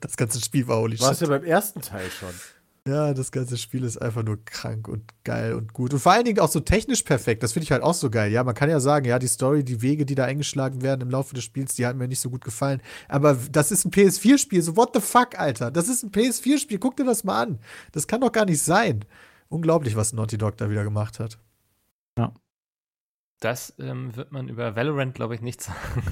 S3: Das ganze Spiel war holy
S5: War's shit. War es ja beim ersten Teil schon.
S3: Ja, das ganze Spiel ist einfach nur krank und geil und gut. Und vor allen Dingen auch so technisch perfekt. Das finde ich halt auch so geil. Ja, man kann ja sagen, ja, die Story, die Wege, die da eingeschlagen werden im Laufe des Spiels, die haben mir nicht so gut gefallen. Aber das ist ein PS4-Spiel. So, what the fuck, Alter? Das ist ein PS4-Spiel. Guck dir das mal an. Das kann doch gar nicht sein. Unglaublich, was Naughty Dog da wieder gemacht hat.
S2: Ja. Das ähm, wird man über Valorant, glaube ich, nicht sagen.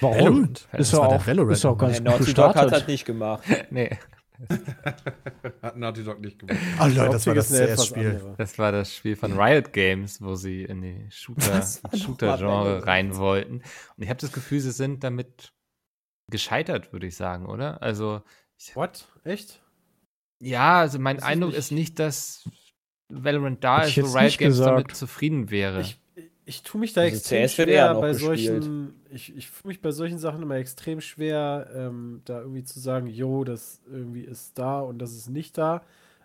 S4: Warum? Valorant? Ist ja auch, Valorant ist auch ganz
S6: nee, Naughty Dog hat das nicht gemacht. [laughs]
S2: nee. [laughs]
S1: Hat Naughty Dog nicht gemacht.
S3: Oh Leute, das war das CS-Spiel.
S2: Andere. Das war das Spiel von Riot Games, wo sie in die Shooter-Genre Shooter rein wollten. Und ich habe das Gefühl, sie sind damit gescheitert, würde ich sagen, oder? Also.
S5: What? Echt?
S2: Ja, also mein Eindruck ist nicht, dass Valorant da ist, wo Riot Games gesagt. damit zufrieden wäre.
S5: Ich, ich tue mich da also extrem schwer bei solchen, ich, ich fühle mich bei solchen Sachen immer extrem schwer, ähm, da irgendwie zu sagen, jo, das irgendwie ist da und das ist nicht da.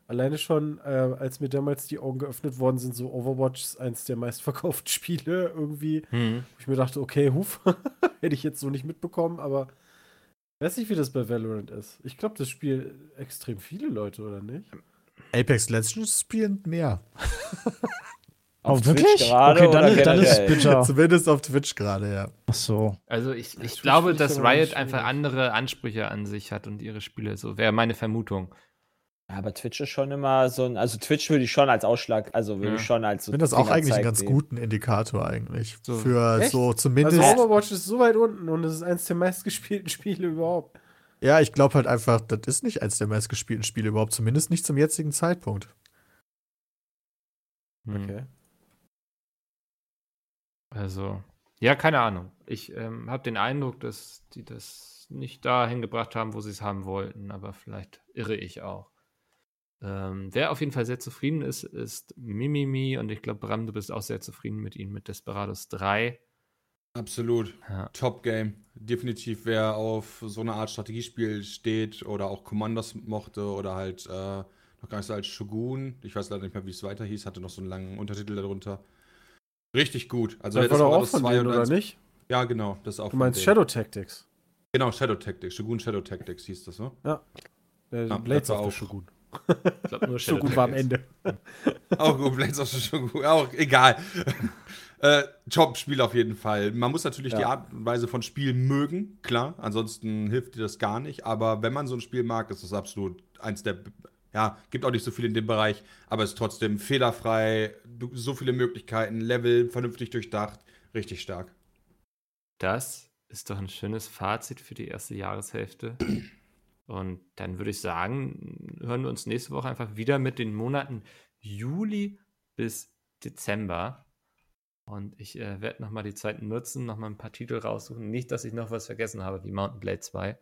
S5: Alleine schon, äh, als mir damals die Augen geöffnet worden sind, so Overwatch ist eins der meistverkauften [laughs] Spiele irgendwie. Mhm. Wo ich mir dachte, okay, huf, [laughs] hätte ich jetzt so nicht mitbekommen, aber ich weiß nicht, wie das bei Valorant ist. Ich glaube, das spielen extrem viele Leute, oder nicht?
S3: Apex Legends spielen mehr. [laughs]
S4: Auf oh, wirklich? Okay, dann, ist, dann ist bitter. [laughs]
S3: Zumindest auf Twitch gerade, ja.
S4: Ach so.
S2: Also ich, ich glaube, dass Riot einfach andere Ansprüche an sich hat und ihre Spiele. So wäre meine Vermutung.
S6: Ja, aber Twitch ist schon immer so ein, also Twitch würde ich schon als Ausschlag, also würde ja. ich schon als
S3: so. Ich finde das auch eigentlich einen ganz sehen. guten Indikator eigentlich. So. Für Echt? so zumindest.
S5: Also Overwatch ist so weit unten und es ist eins der meistgespielten [laughs] Spiele überhaupt.
S3: Ja, ich glaube halt einfach, das ist nicht eins der meistgespielten Spiele überhaupt, zumindest nicht zum jetzigen Zeitpunkt.
S2: Hm. Okay. Also, ja, keine Ahnung. Ich ähm, habe den Eindruck, dass die das nicht dahin gebracht haben, wo sie es haben wollten, aber vielleicht irre ich auch. Ähm, wer auf jeden Fall sehr zufrieden ist, ist Mimimi und ich glaube, Bram, du bist auch sehr zufrieden mit ihm, mit Desperados 3.
S1: Absolut. Ja. Top Game. Definitiv, wer auf so eine Art Strategiespiel steht oder auch Commandos mochte oder halt äh, noch gar nicht so als Shogun, ich weiß leider nicht mehr, wie es weiter hieß, hatte noch so einen langen Untertitel darunter. Richtig gut. Also
S5: das war doch auch von denen, oder nicht?
S1: Ja, genau. Das ist auch
S5: du meinst Shadow Tactics?
S1: Genau, Shadow Tactics. Shogun Shadow Tactics hieß das, ne?
S5: Ja. Der ja, Blades of the Shogun. Ich glaube nur [laughs] Shogun war am Ende.
S1: auch gut, Blades of the Shogun. Auch egal. [laughs] äh, Top-Spiel auf jeden Fall. Man muss natürlich ja. die Art und Weise von Spielen mögen, klar. Ansonsten hilft dir das gar nicht. Aber wenn man so ein Spiel mag, ist das absolut eins der ja, gibt auch nicht so viel in dem Bereich, aber ist trotzdem fehlerfrei, so viele Möglichkeiten, Level vernünftig durchdacht, richtig stark.
S2: Das ist doch ein schönes Fazit für die erste Jahreshälfte. Und dann würde ich sagen, hören wir uns nächste Woche einfach wieder mit den Monaten Juli bis Dezember. Und ich äh, werde nochmal die Zeit nutzen, nochmal ein paar Titel raussuchen. Nicht, dass ich noch was vergessen habe, wie Mountain Blade 2.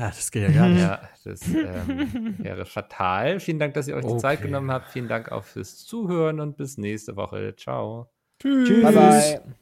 S3: Ja, das geht ja gar nicht.
S2: Ja, [laughs] das ähm, wäre fatal. Vielen Dank, dass ihr euch die okay. Zeit genommen habt. Vielen Dank auch fürs Zuhören und bis nächste Woche. Ciao.
S6: Tschüss. Bye, bye.